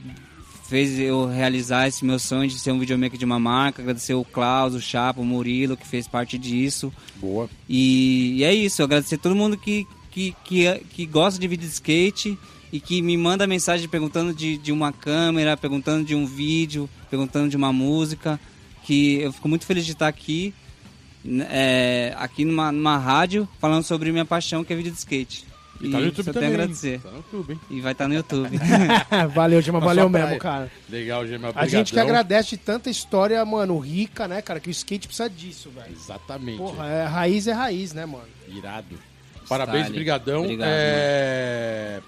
fez eu realizar esse meu sonho de ser um videomaker de uma marca. Agradecer o Klaus, o Chapo, o Murilo, que fez parte disso. Boa. E, e é isso, agradecer a todo mundo que, que, que, que gosta de vídeo de skate e que me manda mensagem perguntando de, de uma câmera, perguntando de um vídeo, perguntando de uma música. Que eu fico muito feliz de estar aqui, né, é, aqui numa, numa rádio, falando sobre minha paixão, que é vídeo de skate. E tá no YouTube só também. tenho a agradecer. Tá no YouTube, hein? E vai estar no YouTube. <laughs> valeu, Gema, Mas valeu mesmo, cara. Legal, Gema. A gente que agradece de tanta história, mano, rica, né, cara? Que o skate precisa disso, velho. Exatamente. Porra, é, raiz é raiz, né, mano? Irado. Parabéns, Style. brigadão. Obrigado, é...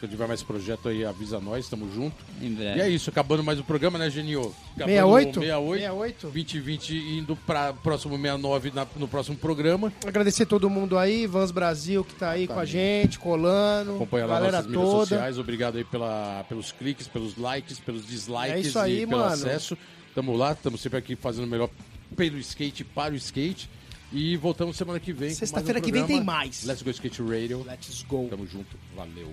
Se tiver mais projeto aí, avisa nós, tamo junto. em breve. E é isso, acabando mais o programa, né, Genio? Acabando 68? 68. 68. 2020 indo pra próximo 69 na- no próximo programa. Agradecer todo mundo aí, Vans Brasil que tá aí com a gente, colando. Acompanha lá galera nossas mídias toda. sociais. Obrigado aí pela, pelos cliques, pelos likes, pelos dislikes É isso aí, e pelo mano. acesso. Tamo lá, tamo sempre aqui fazendo o melhor pelo skate, para o skate. E voltamos semana que vem. com mais um Sexta-feira que vem tem mais. Let's Go Skate Radio. Let's go. Tamo junto. Valeu.